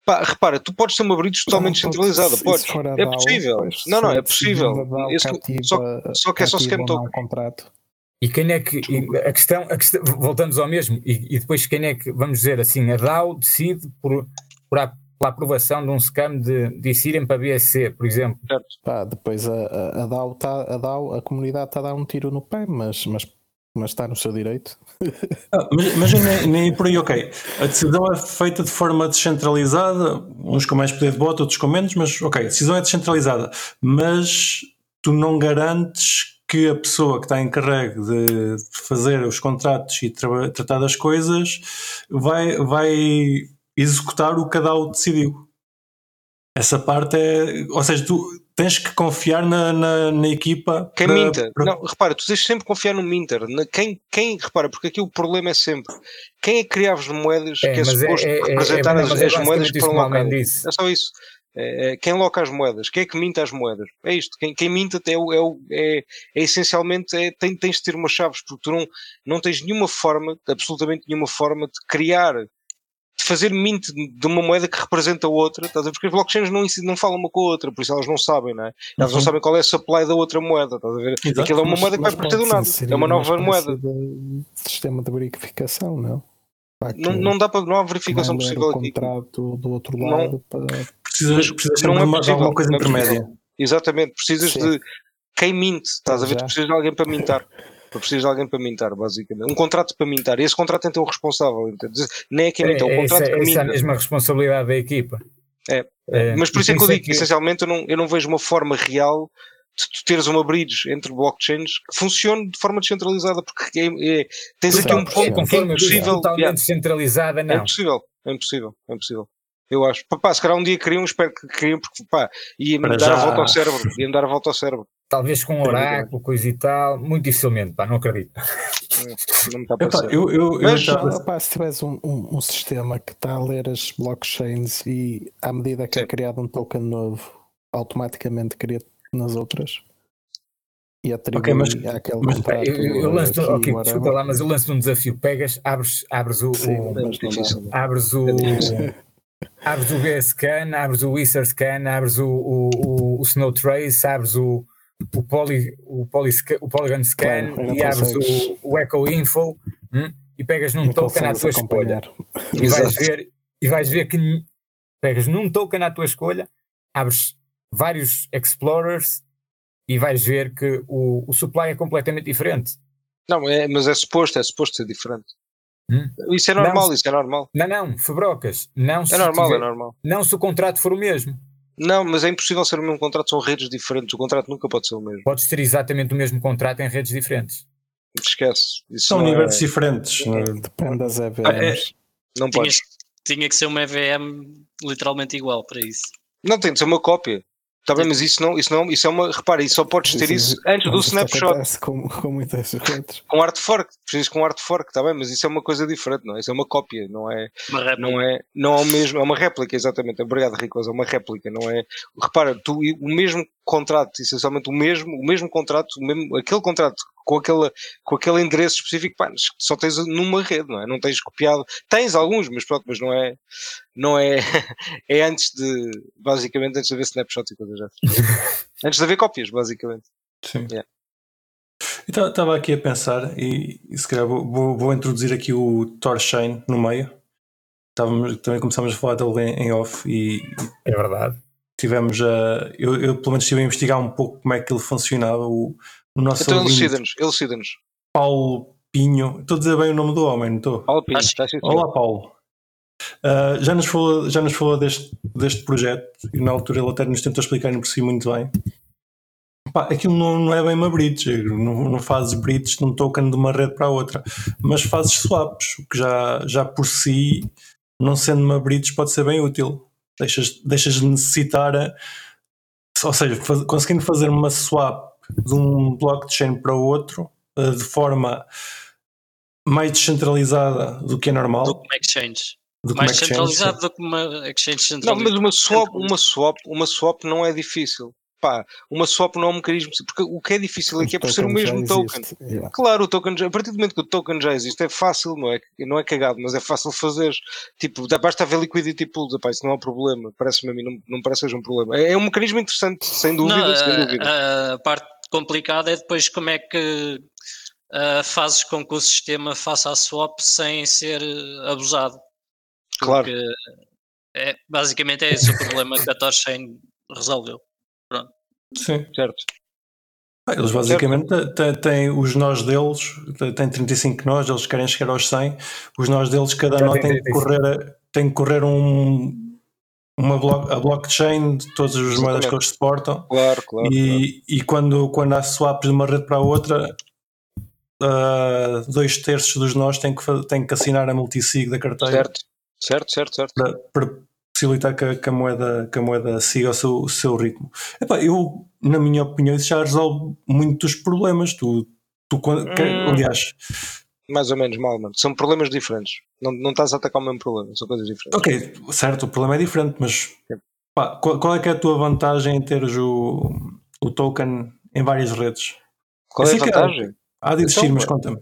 Pá, repara, tu podes ter uma bridge totalmente descentralizada. Podes. É DAO, possível. Não, não, é possível. Esse- cativa- só- só que é só scam token. contrato. E quem é que, a questão, a questão, voltamos ao mesmo, e, e depois quem é que, vamos dizer assim, a DAO decide por, por a, pela aprovação de um scam de, de irem para BSC, por exemplo. Certo. Pá, depois a, a, a, DAO tá, a DAO, a comunidade está a dar um tiro no pé, mas, mas, mas está no seu direito. Ah, mas, mas nem, nem por aí, ok. A decisão é feita de forma descentralizada, uns com mais poder de voto, outros com menos, mas ok, a decisão é descentralizada, mas tu não garantes que a pessoa que está encarregue de fazer os contratos e traba- tratar das coisas vai, vai executar o que a DAO decidiu. Essa parte é. Ou seja, tu tens que confiar na, na, na equipa. Quem para- minta? para- Não, repara, tu tens sempre confiar no minter. Na, quem, quem, repara, porque aqui o problema é sempre quem é que criava as moedas É, que é é, suposto é, é, representar é, as, é as moedas que foram locadas. É só isso. É, é, quem loca as moedas? Quem é que minta as moedas? É isto. Quem, quem minta é, o- é, o- é, é essencialmente é, tem, tens de ter umas chaves, porque tu não, não tens nenhuma forma, absolutamente nenhuma forma de criar, de fazer mint de uma moeda que representa outra, estás a ver? Porque as blockchains não, não falam uma com a outra, por isso elas não sabem, não é? Elas não Uhum. sabem qual é a supply da outra moeda, estás a ver? Exato. Aquilo é uma Mas- moeda que vai partir do nada. É uma nova espécie moeda. de sistema de verificação, não? Pá, Não, não dá para, não há verificação ler possível aqui. contrato do outro Não. lado para Precisas, precisas Não é uma- possível, alguma coisa não é possível. intermédia. Exatamente, precisas Sim. de quem minte, estás a ver? Tu precisas de alguém para mintar. Tu precisas de alguém para mintar, basicamente. Um contrato para mintar. E esse contrato tem que ter um responsável. Nem é quem minta, é o É, essa, contrato que essa é minta. a mesma responsabilidade da equipa. É. É, Mas por isso é que eu digo que, essencialmente, eu não, eu não vejo uma forma real de tu teres uma bridge entre blockchains que funcione de forma descentralizada, porque é, é- tens aqui um ponto que é impossível. totalmente yeah, descentralizada, é não. impossível, é impossível, é impossível. Eu acho. Pá, pá, se calhar um dia queriam, espero que queriam, porque pá, ia-me dar a volta ao cérebro, ia-me dar a volta ao cérebro. Talvez com oráculo, coisa e tal, muito dificilmente, pá, não acredito. Não me está Epá, eu, Mas- já- pá, se tivesse um, um- um sistema que está a ler as blockchains e à medida que é Sim. criado um token novo, automaticamente cria nas outras e atribui Ok, mas- àquele mas- contrato. Eu, eu, eu lanço, aqui, ok, desculpa lá, mas eu lanço um desafio. Pegas, abres, abres o, Sim, o- abres o abres o VSCAN, abres o WizardScan, abres o, o, o, o Snow Trace, abres o, o, poly, o, poly, o Polygon Scan Claro, e abres o, o Echo Info hum, e pegas num Não token à tua escolha. E vais, ver, e vais ver que pegas num token à tua escolha, abres vários explorers e vais ver que o, o supply é completamente diferente. Não, é, mas é suposto, é suposto ser diferente. Hum? Isso é normal, Não. isso é normal. Não, não, Febrocas, não se, É normal, tiver- é normal. não se o contrato for o mesmo. Não, mas é impossível ser o mesmo contrato, são redes diferentes. O contrato nunca pode ser o mesmo. Podes ter exatamente o mesmo contrato em redes diferentes. Esquece. Isso são não, é, universos diferentes. é? Depende das Ah, é- EVMs. não Tinha, podes. tinha que ser uma EVM literalmente igual para isso. Não, tem de ser uma cópia. Está bem, mas isso não, isso não, isso é uma. Repara, isso só podes ter isso antes do snapshot. Com, com muitas redes. Com art fork, precisas com art fork, está bem, mas isso é uma coisa diferente, não é? Isso é uma cópia, não é? Uma réplica. Não é, não é o mesmo, é uma réplica, exatamente. Obrigado, Ricos, é uma réplica, não é? Repara, tu, o mesmo contrato, essencialmente o mesmo, o mesmo contrato, o mesmo, aquele contrato com, aquela, com aquele endereço específico, pá, só tens numa rede, não é? Não tens copiado, tens alguns, mas pronto, mas não é, não é, [LAUGHS] é antes de, basicamente, antes de haver snapshot e coisas já. [LAUGHS] antes de haver cópias, basicamente. Sim. Yeah. Estava aqui a pensar e, e se calhar vou, vou- vou introduzir aqui o Torchain no meio. Estávamos, também começámos a falar dele em, em off e É verdade. Tivemos a. Eu, eu pelo menos estive a investigar um pouco como é que ele funcionava. O, o nosso Então elucida-nos, elucida-nos. Paulo Pinho. Estou a dizer bem o nome do homem, não estou? Fala, Pinho, Acho- está sim, senhor. Olá, Paulo. Ah, já nos falou, já nos falou deste, deste projeto e na altura ele até nos tentou explicar por si muito bem. Pá, aquilo não, não é bem uma bridge, não, não fazes bridge de um token de uma rede para a outra, mas fazes swaps, o que já, já por si, não sendo uma bridge, pode ser bem útil. Deixas, deixas de necessitar, a- ou seja, faz- conseguindo fazer uma swap de um blockchain para o outro ah, de forma mais descentralizada do que é normal. Do que uma exchange. do Mais exchange. centralizado do que uma exchange Não, centralizada. mas uma swap, uma swap, uma swap não é difícil. Pá, uma swap não é um mecanismo, porque o que é difícil aqui é por ser o mesmo token. yeah. Claro, o token, já- a partir do momento que o token já existe, é fácil, não é, não é cagado, mas é fácil fazer. Tipo, dá- basta haver liquidity pools, epá, isso não é um problema, parece-me a mim, não, não me parece que seja um problema. É, é um mecanismo interessante, sem dúvida, Não, sem a- dúvida. a, a parte complicada é depois como é que ah, fazes com que o sistema faça a swap sem ser eh, abusado. claro. Porque é, basicamente é esse o problema que a Torchain resolveu. Sim. Certo. Ah, Eles basicamente têm, os nós deles, têm 35 nós, eles querem chegar aos 100. Os nós deles, cada Já nó tem tem que 35. correr, tem que correr um, uma blo- a blockchain de todas as moedas que eles suportam. Claro, claro. claro. E, e quando, quando há swaps de uma rede para a outra, ah, dois terços dos nós têm que, têm que assinar a multisig da carteira Certo, certo, certo, certo. para, para possibilitar que, a- que a moeda, que a moeda siga o seu, o seu ritmo. Epá, eu, na minha opinião, isso já resolve muitos problemas. Tu, tu quando- que- Hum. aliás, Mais ou menos mal, mano. São problemas diferentes. Não, não estás a atacar o mesmo problema, são coisas diferentes. ok, certo, o problema é diferente, mas pá, qual, qual é que é a tua vantagem em teres o, o token em várias redes? Qual é a que há- vantagem? Há de existir, Então, mas conta-me.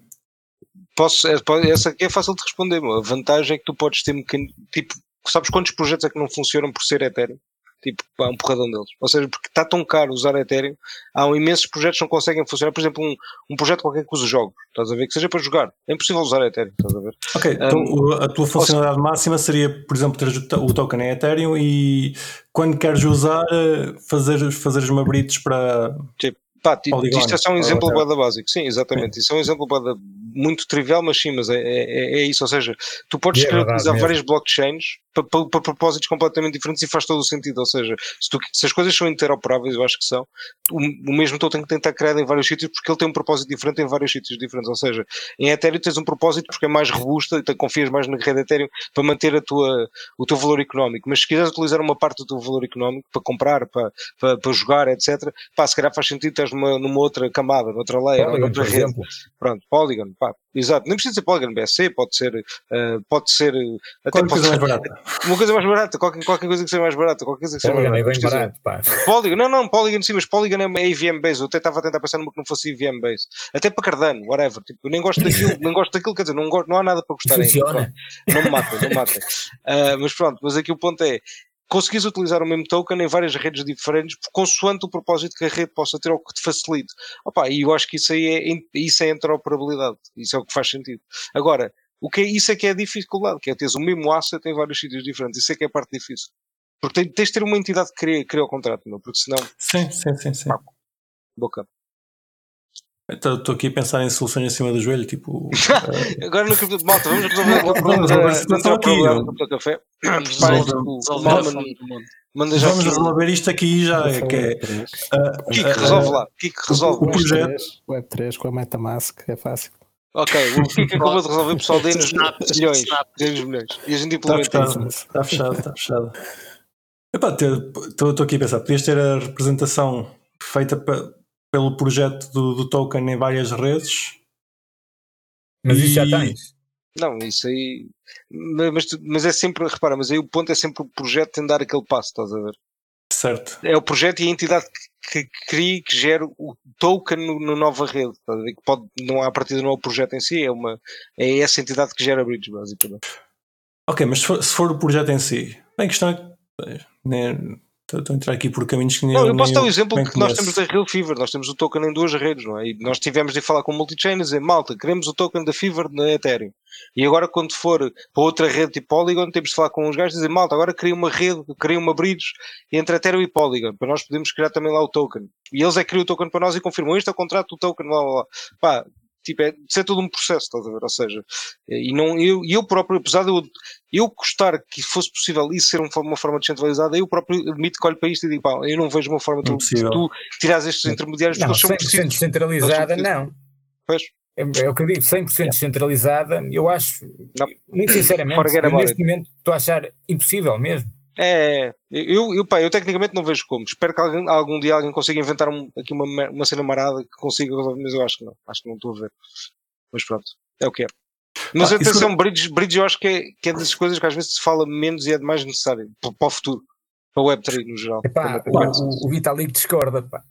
Posso, é- essa aqui é fácil de responder. meu. A vantagem é que tu podes ter mecânico. Tipo, sabes quantos projetos é que não funcionam por ser Ethereum? Tipo, há um porradão deles. Ou seja, porque está tão caro usar Ethereum, há imensos projetos que não conseguem funcionar. Por exemplo, um, um projeto qualquer que use jogos, estás a ver? Que seja para jogar. É impossível usar Ethereum, estás a ver? Ok, então a tua funcionalidade máxima seria, por exemplo, teres o to- o token em Ethereum e quando queres usar, eh, fazer, fazeres uma bridge para. Pá, tipo, Polygon, isto é só um exemplo bada básico. Sim, exatamente. Isso é um exemplo bada muito trivial, mas sim, mas é, é, é isso. Ou seja, tu podes é utilizar mesmo. várias blockchains para, para, para, propósitos completamente diferentes e faz todo o sentido. Ou seja, se, tu, se as coisas são interoperáveis, eu acho que são, o, o mesmo token que tentar criar em vários sítios porque ele tem um propósito diferente em vários sítios diferentes. Ou seja, em Ethereum tens um propósito porque é mais robusta e confias mais na rede Ethereum para manter a tua, o teu valor económico. Mas se quiseres utilizar uma parte do teu valor económico para comprar, para, para, para jogar, etc., pá, se calhar faz sentido teres numa, numa outra camada, noutra layer, Polygon, noutra por rede. exemplo. Pronto, Polygon, pá, exato. Nem precisa ser Polygon BSC, pode ser, uh, pode ser, uh, até Qualquer coisa mais barata. uma coisa mais barata, qualquer, qualquer coisa que seja mais barata, qualquer coisa que seja Polygon mais é bem barata. barato, pá. Polygon, não, não, Polygon sim, mas Polygon é uma EVM base. Eu até estava a tentar pensar numa que não fosse EVM base. Até para Cardano, whatever. Tipo, eu nem gosto daquilo, [LAUGHS] nem gosto daquilo, quer dizer, não, gosto, não há nada para gostar ainda. Funciona. Não me mata, não me mata. [LAUGHS] Ah, mas pronto, mas aqui o ponto é. Conseguis utilizar o mesmo token em várias redes diferentes, consoante o propósito que a rede possa ter ou que te facilite. Opa, e eu acho que isso aí é, isso é interoperabilidade. Isso é o que faz sentido. Agora, o que é, isso é que é a dificuldade, que é teres o mesmo asset em vários sítios diferentes. Isso é que é a parte difícil. Porque tens, de ter uma entidade que cria, cria o contrato, não? porque senão, Sim, sim, sim, sim. boca. Estou aqui a pensar em soluções acima do joelho, tipo. [LAUGHS] eh, Agora no cripto, malta, vamos resolver o Vamos problema da aqui, Café. Preparem-se que o mundo. manda já vamos aqui. resolver isto aqui já, que é. Kiko, ah, resolve lá. Kiko, resolve. o projeto- Web3 com a Metamask é fácil. Ok, o Kiko acabou de resolver, pessoal, dê-nos [LAUGHS] milhões. Dê-nos milhões. E a gente Está implementa isso. fechado, está fechado, está fechado. Estou aqui a pensar, podias ter a representação feita pe- pelo projeto do, do token em várias redes. Mas isso já E- tens. Não, isso aí. Mas, mas é sempre, repara, mas aí o ponto é sempre o projeto tem de dar aquele passo, estás a ver? Certo. É o projeto e a entidade que, que cria e que gera o token no, na nova rede. Estás a ver? Que pode, não há a partida não é o projeto em si, é, uma, é essa entidade que gera bridge, basicamente. Ok, mas se for, se for o projeto em si, bem, a questão é que. nem- Estou a entrar aqui por caminhos que nem Não, eu nem posso dar o exemplo bem que nós temos da Real Fever, nós temos o token em duas redes, não é? E nós tivemos de falar com o multichain e dizer, malta, queremos o token da Fever na Ethereum. E agora quando for para outra rede tipo Polygon, temos de falar com os gajos e dizer, malta, agora cria uma rede, cria uma bridge entre Ethereum e Polygon, para nós podermos criar também lá o token. E eles é que criam o token para nós e confirmam, este é o contrato do token, lá, lá, lá. Pá, tipo, é, isso é todo um processo, estás a ver? Ou seja, e não, eu, eu próprio, apesar de eu, eu gostar que fosse possível isso ser um- uma forma descentralizada, eu próprio admito que olho para isto e digo, pá, eu não vejo uma forma de tu, tirares estes intermediários porque Não, eles são 100% precisos. descentralizada, não. Pois. É, é o que eu digo, 100% descentralizada, eu acho, Não. muito sinceramente, about neste momento estou a achar impossível mesmo. É, eu, eu, pá, eu tecnicamente não vejo como. Espero que alguém, algum dia alguém consiga inventar um- aqui uma, uma cena marada que consiga resolver, mas eu acho que não. Acho que não estou a ver. Mas pronto, é o que é. Mas Ah, isso- atenção, bridge, bridge eu acho que é, que é das coisas que às vezes se fala menos e é de mais necessário para, para o futuro, para o Web3 no geral. Epá, é o, o, Vitalik discorda, pá.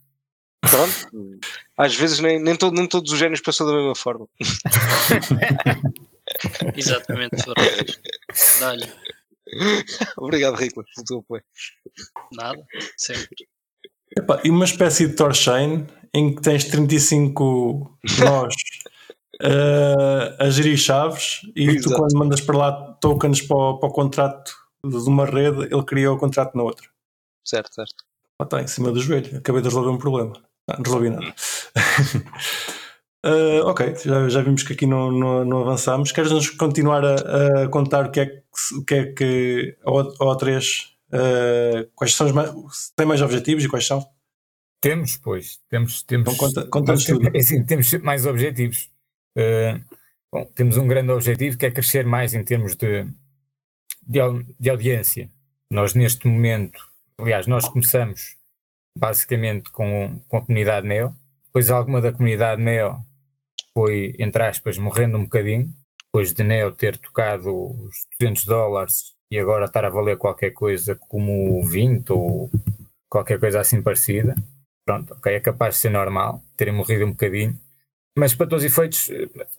Pronto, às vezes nem, nem, todo- nem todos os génios pensam da mesma forma. [LAUGHS] [LAUGHS] Exatamente. Dá-lhe. [LAUGHS] Obrigado, Rico, pelo teu apoio. Nada. Sempre. Epá, e uma espécie de Torchain em que tens 35 [LAUGHS] nós eh, a gerir chaves e tu Exato. quando mandas para lá tokens para o, para o contrato de uma rede, ele cria o contrato na outra. Certo, certo. Ah, está em cima do joelho. Acabei de resolver um problema. Ah, não resolvi nada. [LAUGHS] Ah, ok, já, já vimos que aqui não, não, não avançamos. Queres-nos continuar a, a contar o que é que, o que, é que a O- a O3 ah, quais são os mais, tem mais objetivos e quais são? Temos, pois, temos, temos, Então conta- temos, tudo. [LAUGHS] é assim, temos sempre mais objetivos. Eh, bom, temos um grande objetivo que é crescer mais em termos de, de, de audiência. Nós neste momento, aliás, nós começamos basicamente com, com a comunidade Neo, depois alguma da comunidade Neo foi, entre aspas, morrendo um bocadinho, depois de Neo ter tocado os 200 dólares e agora estar a valer qualquer coisa como 20 ou qualquer coisa assim parecida. Pronto, ok, é capaz de ser normal terem morrido um bocadinho, mas para todos os efeitos,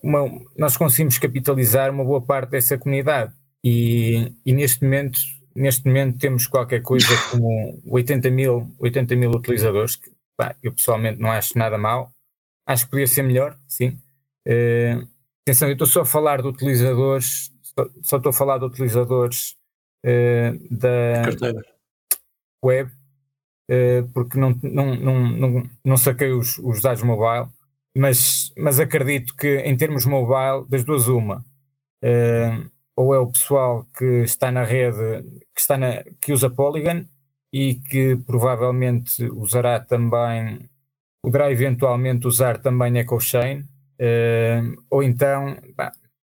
uma- nós conseguimos capitalizar uma boa parte dessa comunidade. E, e neste momento neste momento temos qualquer coisa como 80 mil, 80 mil utilizadores, que pá, eu pessoalmente não acho nada mal, acho que podia ser melhor, sim. Eh, atenção, eu estou só a falar de utilizadores, só, só estou a falar de utilizadores eh, da, Carteira. web, eh, porque não, não, não, não, não saquei os, os dados mobile, mas, mas acredito que em termos mobile, das duas uma, ou é o pessoal que está na rede, que, está na, que usa Polygon e que provavelmente usará também, poderá eventualmente usar também EcoChain, uh, ou então bah,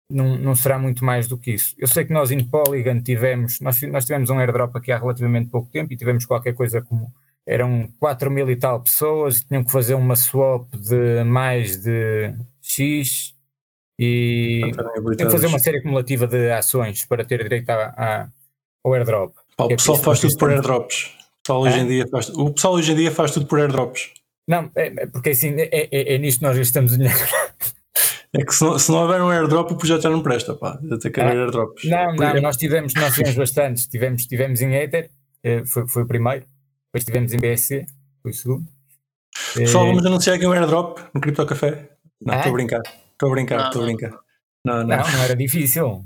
não, não será muito mais do que isso. Eu sei que nós em Polygon tivemos, nós, nós tivemos um airdrop aqui há relativamente pouco tempo e tivemos qualquer coisa como eram 4 mil e tal pessoas, tinham que fazer uma swap de mais de X e tinham que fazer uma série acumulativa de ações para ter direito a, a ao airdrop. Pá, o é pessoal faz tudo por airdrops. O pessoal, hoje em dia faz, o pessoal hoje em dia faz tudo por airdrops. Não, é, é porque assim, é, é, é nisto que nós gastamos dinheiro. [LAUGHS] É que se não, se não houver um airdrop, o projeto já não presta, pá. Até que ah, airdrops. Não, não, nós tivemos, nós tivemos [LAUGHS] bastantes. Tivemos, tivemos em Ether, eh, foi, foi o primeiro. Depois tivemos em BSC, foi o segundo. Pessoal, vamos anunciar aqui um airdrop no Crypto Café. Não, estou ah? a brincar. Estou a brincar, estou a brincar. Não, não. não, não era difícil.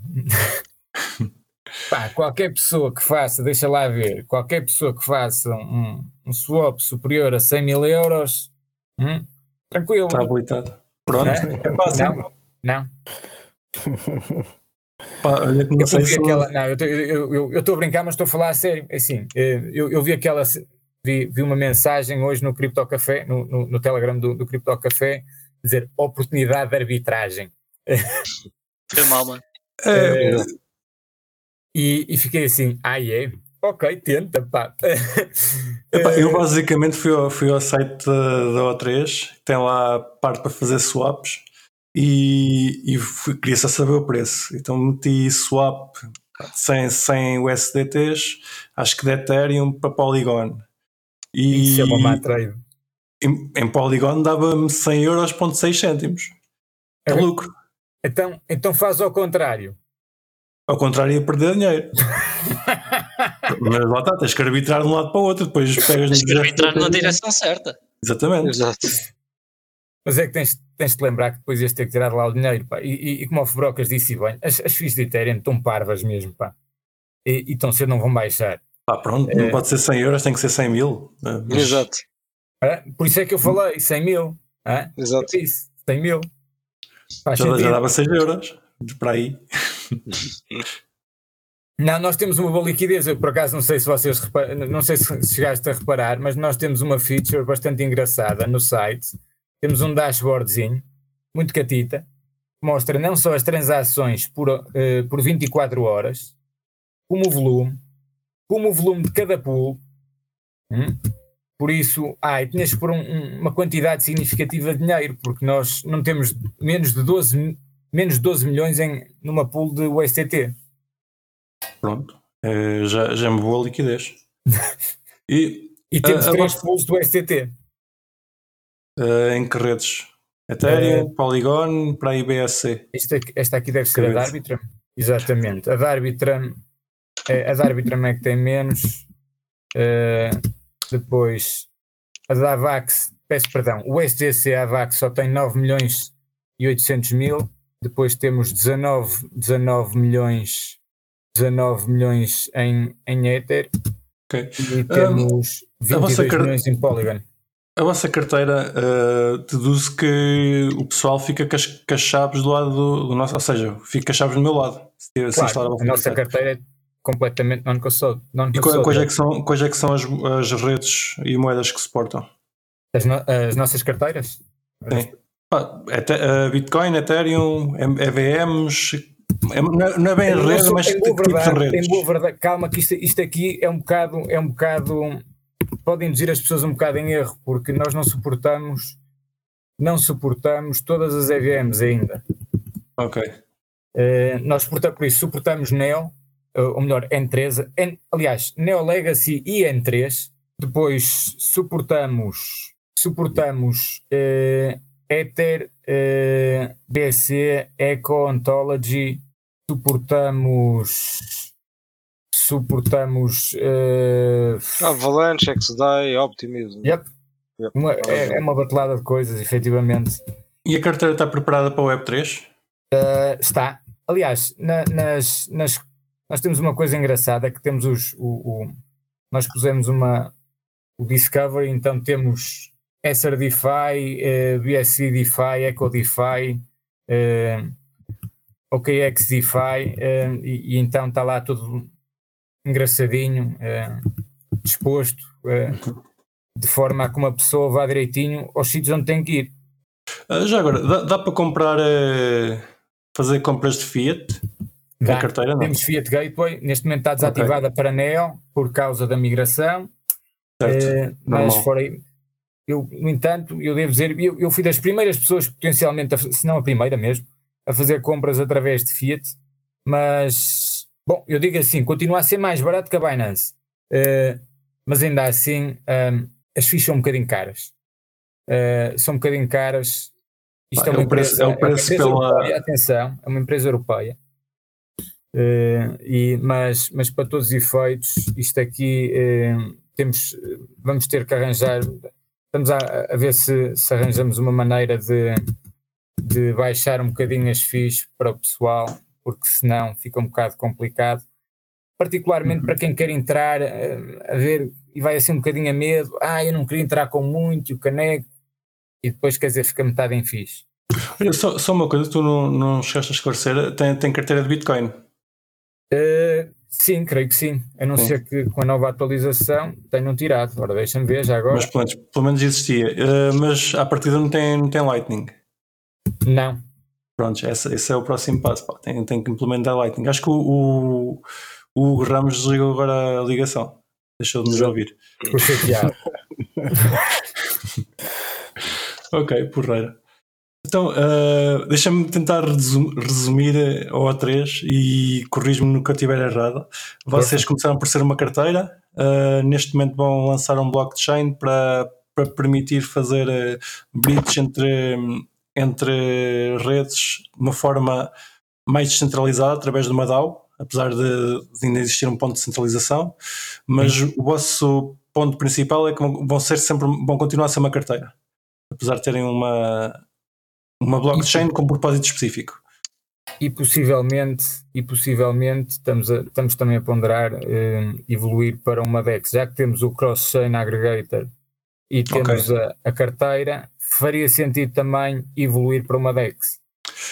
[LAUGHS] Pá, qualquer pessoa que faça, deixa lá ver, qualquer pessoa que faça um, um swap superior a 100 mil euros, hum, tranquilo. Está habilitado. Pronto, é fácil. Não, não. [LAUGHS] Pá, olha que não eu sei se... aquela, não, eu estou a brincar, mas estou a falar a sério. É assim, eh, eu, eu vi aquela, vi, vi uma mensagem hoje no Crypto Café, no, no, no Telegram do, do Crypto Café, dizer oportunidade de arbitragem. Foi mal, mano. É, e, e fiquei assim, ah, é? Ok, tenta, pá. [LAUGHS] Epá, eu basicamente fui ao, fui ao site da, da O3, tem lá a parte para fazer swaps e, e fui, queria só saber o preço. Então meti swap sem, sem USDTs, acho que de Ethereum para Polygon. E, Isso é uma má trade. Em, em Polygon dava-me 100 euros, ponto 6 cêntimos. É, é lucro. Então, então faz ao contrário. Ao contrário, ia perder dinheiro. [LAUGHS] Mas lá está, tens que arbitrar de um lado para o outro, depois [LAUGHS] pegas Tens que arbitrar na direção certa. Exatamente. Exato. Mas é que tens, tens de lembrar que depois ias ter que tirar lá o dinheiro, pá. E, e, e como o Fubrocas disse bem, as, as FIIs de Ethereum estão parvas mesmo, pá. E, e tão cedo não vão baixar. Ah, pronto, é... não pode ser 100 euros, tem que ser 100 mil. Mas... Exato. É, por isso é que eu falei 100 mil. É? Exato. Eu disse, 100 mil. Faz já, já dava 6 euros, para aí. [LAUGHS] Não, nós temos uma boa liquidez. Eu, por acaso, não sei se vocês não sei se chegaste a reparar, mas nós temos uma feature bastante engraçada no site. Temos um dashboardzinho, muito catita, que mostra não só as transações por, uh, por 24 horas, como o volume, como o volume de cada pool. Hum? Por isso, e tinhas que pôr um, uma quantidade significativa de dinheiro, porque nós não temos menos de 12, menos de 12 milhões em, numa pool de USDT. Pronto, é, já, já é uma boa liquidez. [LAUGHS] e, e temos uh, três pools do STT. Uh, em que redes? Ethereum, uh, Polygon, para a IBSC. Esta, esta aqui deve ser a da Arbitrum. Exatamente. A da Arbitrum, a da Arbitrum é que tem menos. Uh, depois, a da Avax, peço perdão, o SDC Avax só tem 9 milhões e 800 mil. Depois temos 19, 19 milhões 19 milhões em, em Ether okay. e temos um, 22 car... milhões em Polygon. A vossa carteira uh, deduz que o pessoal fica com as, as chaves do lado do, do, nosso, ou seja, fica com as chaves do meu lado. Se, claro, se a, a nossa carteira é completamente non-custodial. Non e quais é que são, quais é que são as, as redes e moedas que suportam? As, no, as nossas carteiras? Sim. Ah, Bitcoin, Ethereum, EVMs, não é bem a rede, mas em boa, verdade, em boa verdade, calma que isto, isto aqui é um bocado, é um bocado, pode induzir as pessoas um bocado em erro, porque nós não suportamos, não suportamos todas as EVMs ainda. Ok. Uh, nós suportamos, por isso, suportamos Neo, uh, ou melhor, N3, N, aliás, Neo Legacy e N3, depois suportamos, suportamos uh, Ether, uh, BC, Eco, Ontology, suportamos suportamos uh, Avalanche, XDAI, Optimism. Yep. yep. Uma, é, é, uma batelada de coisas, efetivamente. E a carteira está preparada para o Web3? Uh, eh, está. Aliás, na, nas, nas, nós temos uma coisa engraçada que temos os. O, o, nós pusemos uma o Discovery, então temos Ether DeFi, uh, BSC DeFi, Eco DeFi, uh, OKX DeFi uh, e, e, então está lá tudo engraçadinho, uh, disposto, uh, de forma a que uma pessoa vá direitinho aos sítios onde tem que ir. já agora, dá, dá para comprar, fazer compras de Fiat? Dá. carteira, não? Temos Fiat Gateway, neste momento está desativada okay. para Neo por causa da migração. Certo. mas fora eu, no entanto, eu devo dizer, eu, eu fui das primeiras pessoas potencialmente, se não a primeira mesmo, a fazer compras através de Fiat, mas, bom, eu digo assim, continua a ser mais barato que a Binance, uh, mas ainda assim um, as FIIs são um bocadinho caras. Uh, são um bocadinho caras. Isto é, uma empresa, é, é uma empresa pela... europeia, atenção, é uma empresa europeia. Uh, e, mas, mas para todos os efeitos, isto aqui temos, vamos ter que arranjar estamos a, a ver se, se, arranjamos uma maneira de, de baixar um bocadinho as FIIs para o pessoal, porque senão fica um bocado complicado. Particularmente uhum. para quem quer entrar eh, a ver e vai assim um bocadinho a medo, ah, eu não queria entrar com muito, o caneco, e depois quer dizer, fica metade em FIIs. Olha, só, só uma coisa, tu não, não chegaste a esclarecer, tem, tem carteira de Bitcoin? Uh, Sim, creio que sim. A não sim. ser que com a nova atualização tenham tirado. Ora, deixa-me ver já agora. Mas pronto, pelo menos existia. Uh, mas à partida não tem, não tem Lightning. Não. Pronto, esse, esse é o próximo passo. Pá. Tem, tem que implementar Lightning. Acho que o, o, o Ramos desligou agora a ligação. Deixou de nos ouvir. Estou chateado. [LAUGHS] ok, porreira. Então, uh, deixa-me tentar resumir a O3 e corrijo-me no que eu estiver errado. Vocês começaram por ser uma carteira, uh, neste momento vão lançar um blockchain para, para permitir fazer uh, bridge entre, entre redes de uma forma mais descentralizada através de uma DAO, apesar de, de ainda existir um ponto de centralização, mas o vosso ponto principal é que vão ser sempre, vão continuar a ser uma carteira, apesar de terem uma uma blockchain e, com propósito específico. E possivelmente, e possivelmente estamos, a, estamos também a ponderar uh, evoluir para uma DEX, já que temos o cross-chain aggregator e temos okay. a, a, carteira, faria sentido também evoluir para uma DEX.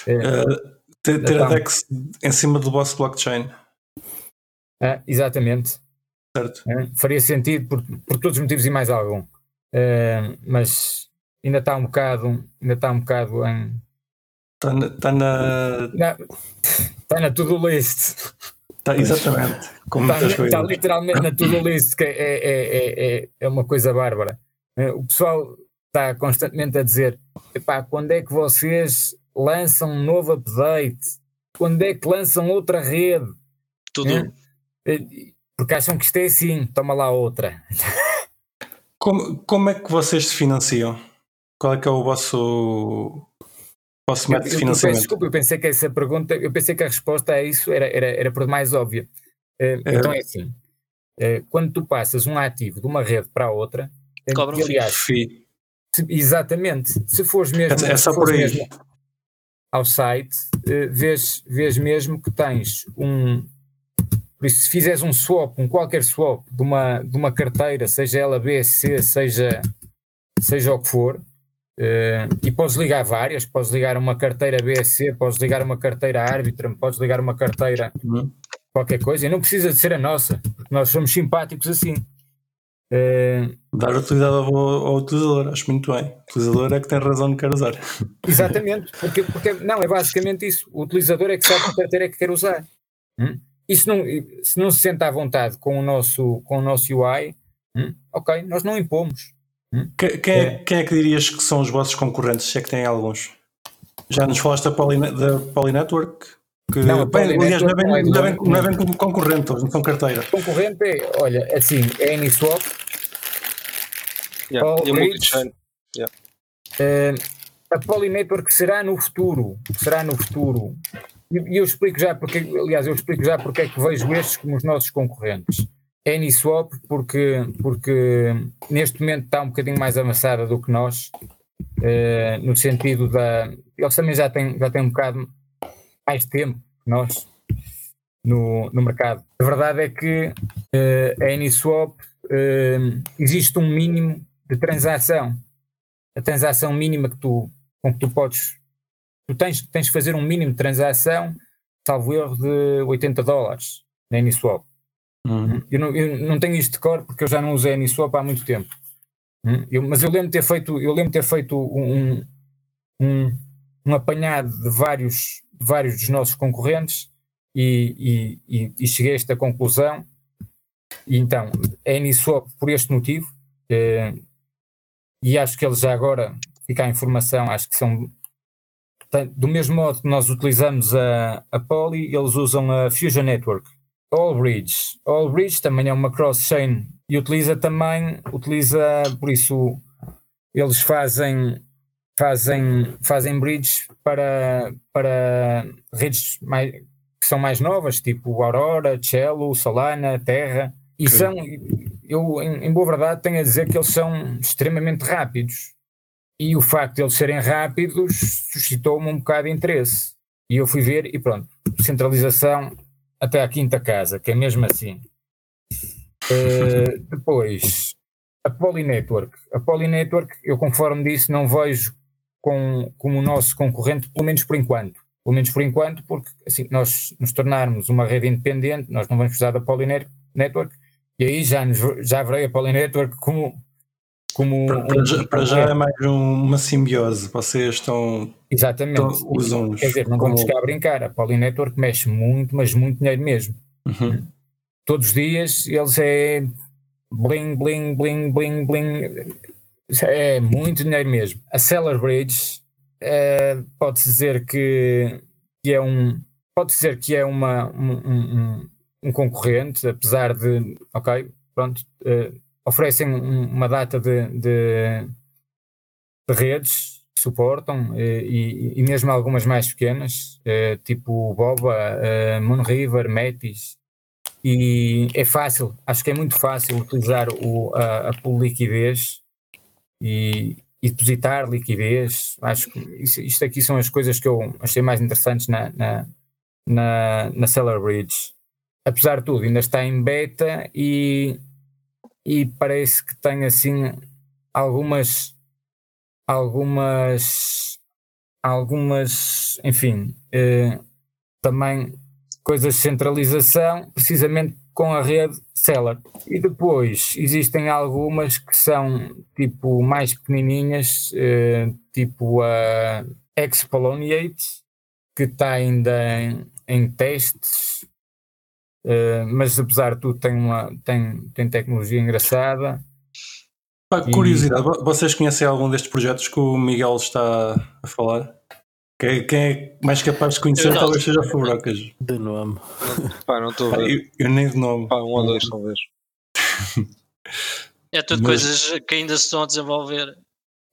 Uh, ter, ter então, a DEX em cima do vosso blockchain. Uh, exatamente. Certo. faria sentido por, por todos os motivos e mais algum. mas ainda está um bocado, ainda está um bocado em. Está na. Está na, na, está na to-do list. Está, exatamente. Como está, está literalmente na to-do list, que é, é, é, é uma coisa bárbara. O pessoal está constantemente a dizer: epá, quando é que vocês lançam um novo update? Quando é que lançam outra rede? Tudo. Porque acham que isto é assim, toma lá outra. [LAUGHS] Como, como é que vocês se financiam? Qual é que é o vosso, vosso método de financiamento? Eu, desculpa, eu pensei que essa pergunta, eu pensei que a resposta a isso era, era, era por mais óbvia. Uh, é. Então é assim, uh, quando tu passas um ativo de uma rede para a outra, cobra um aliás, FII. Se, exatamente, se fores mesmo, é, é só por aí. Mesmo ao site, uh, vês, vês mesmo que tens um, por isso, se fizeres um swap, um qualquer swap de uma, de uma carteira, seja ela BSC, seja, seja o que for, Uh, e podes ligar várias, podes ligar uma carteira BSC, podes ligar uma carteira árbitra, podes ligar uma carteira uhum. qualquer coisa, e não precisa de ser a nossa, porque nós somos simpáticos assim. Uh, Dar utilidade ao, ao, utilizador, acho muito bem. O utilizador é que tem razão de querer usar. [LAUGHS] Exatamente, porque, porque não, é basicamente isso. O utilizador é que sabe que carteira é que quer usar. Hum? E se não, se não se sente à vontade com o nosso, com o nosso UI, hum? ok, nós não impomos. Quem, quem, é, quem é que dirias que são os vossos concorrentes, se é que têm alguns? Já nos falaste da, Poly, da Polynetwork? Que, não, bem, aliás, não é bem, não é bem, não é bem como concorrente, não são carteira. Concorrente é, olha, assim, é Aniswap, yeah, yeah. Uh, a Polynetwork será no futuro, será no futuro. E eu explico já porque, aliás, eu explico já porque é que vejo estes como os nossos concorrentes. AnySwap porque, porque neste momento está um bocadinho mais avançada do que nós, uh, no sentido da. Eles também já têm, já têm um bocado mais tempo que nós no, no mercado. A verdade é que uh, a AnySwap uh, existe um mínimo de transação. A transação mínima que tu, com que tu podes. Tu tens, tens de fazer um mínimo de transação salvo erro, de 80 dólares na Uniswap. Uhum. Eu não, eu não tenho isto de cor porque eu já não usei a Uniswap há muito tempo. Hum, eu- mas eu lembro de ter feito, eu lembro ter feito um, um, um apanhado de vários, de vários dos nossos concorrentes e, e, e, e cheguei a esta conclusão. E então, a Uniswap por este motivo, eh, e acho que eles já agora, fica a informação, acho que são do mesmo modo que nós utilizamos a, a Poly, eles usam a Fusion Network. Allbridge. Allbridge também é uma cross-chain e utiliza também, utiliza, por isso, eles fazem, fazem, fazem bridge para, para redes mais, que são mais novas, tipo Aurora, Cello, Solana, Terra, e são, eu em, em boa verdade tenho a dizer que eles são extremamente rápidos. E o facto de eles serem rápidos suscitou-me um bocado de interesse. E eu fui ver e pronto, centralização até à quinta casa, que é mesmo assim. Eh, depois, a Poly Network. A Poly Network, eu conforme disse, não vejo com, como o nosso concorrente, pelo menos por enquanto. Pelo menos por enquanto, porque assim, nós nos tornarmos uma rede independente, nós não vamos precisar da Poly Net- Network, e aí já, nos, já verei a Poly Network como. Como Para, para um- já, para já é mais um- uma simbiose. Vocês estão. Exatamente. Então, usam-nos Quer dizer, não como- vamos cá brincar. A Poly Network mexe muito, mas muito dinheiro mesmo. Uhum. Todos os dias eles é bling, bling, bling, bling, bling. É muito dinheiro mesmo. A Seller Bridge eh, pode-se dizer que, que é um. Pode dizer que é uma, um, um- um- concorrente, apesar de, ok, pronto, eh, oferecem um- uma data de, de, de redes que suportam eh, e, e mesmo algumas mais pequenas, eh, tipo Boba, eh, Moonriver, Metis, e é fácil, acho que é muito fácil utilizar o, a, a pool liquidez e, e depositar liquidez. Acho que isto aqui são as coisas que eu achei mais interessantes na, na, na, na Seller Bridge. Apesar de tudo, ainda está em beta e, e parece que tem assim algumas algumas algumas enfim eh, também coisas de centralização precisamente com a rede Seller. E depois existem algumas que são tipo mais pequenininhas eh, tipo a Expoloniate que está ainda em, em testes eh, mas apesar de tudo tem uma tem, tem tecnologia engraçada Pá, E- curiosidade, vo- vocês conhecem algum destes projetos que o Miguel está a falar? Quem, quem é mais capaz de conhecer Eu não. talvez seja Fubrocas. De nome. [LAUGHS] Pá, não estou a ver. Eu, eu nem de nome. Pá, um ou dois, talvez. [LAUGHS] É tudo Mas- coisas que ainda se estão a desenvolver.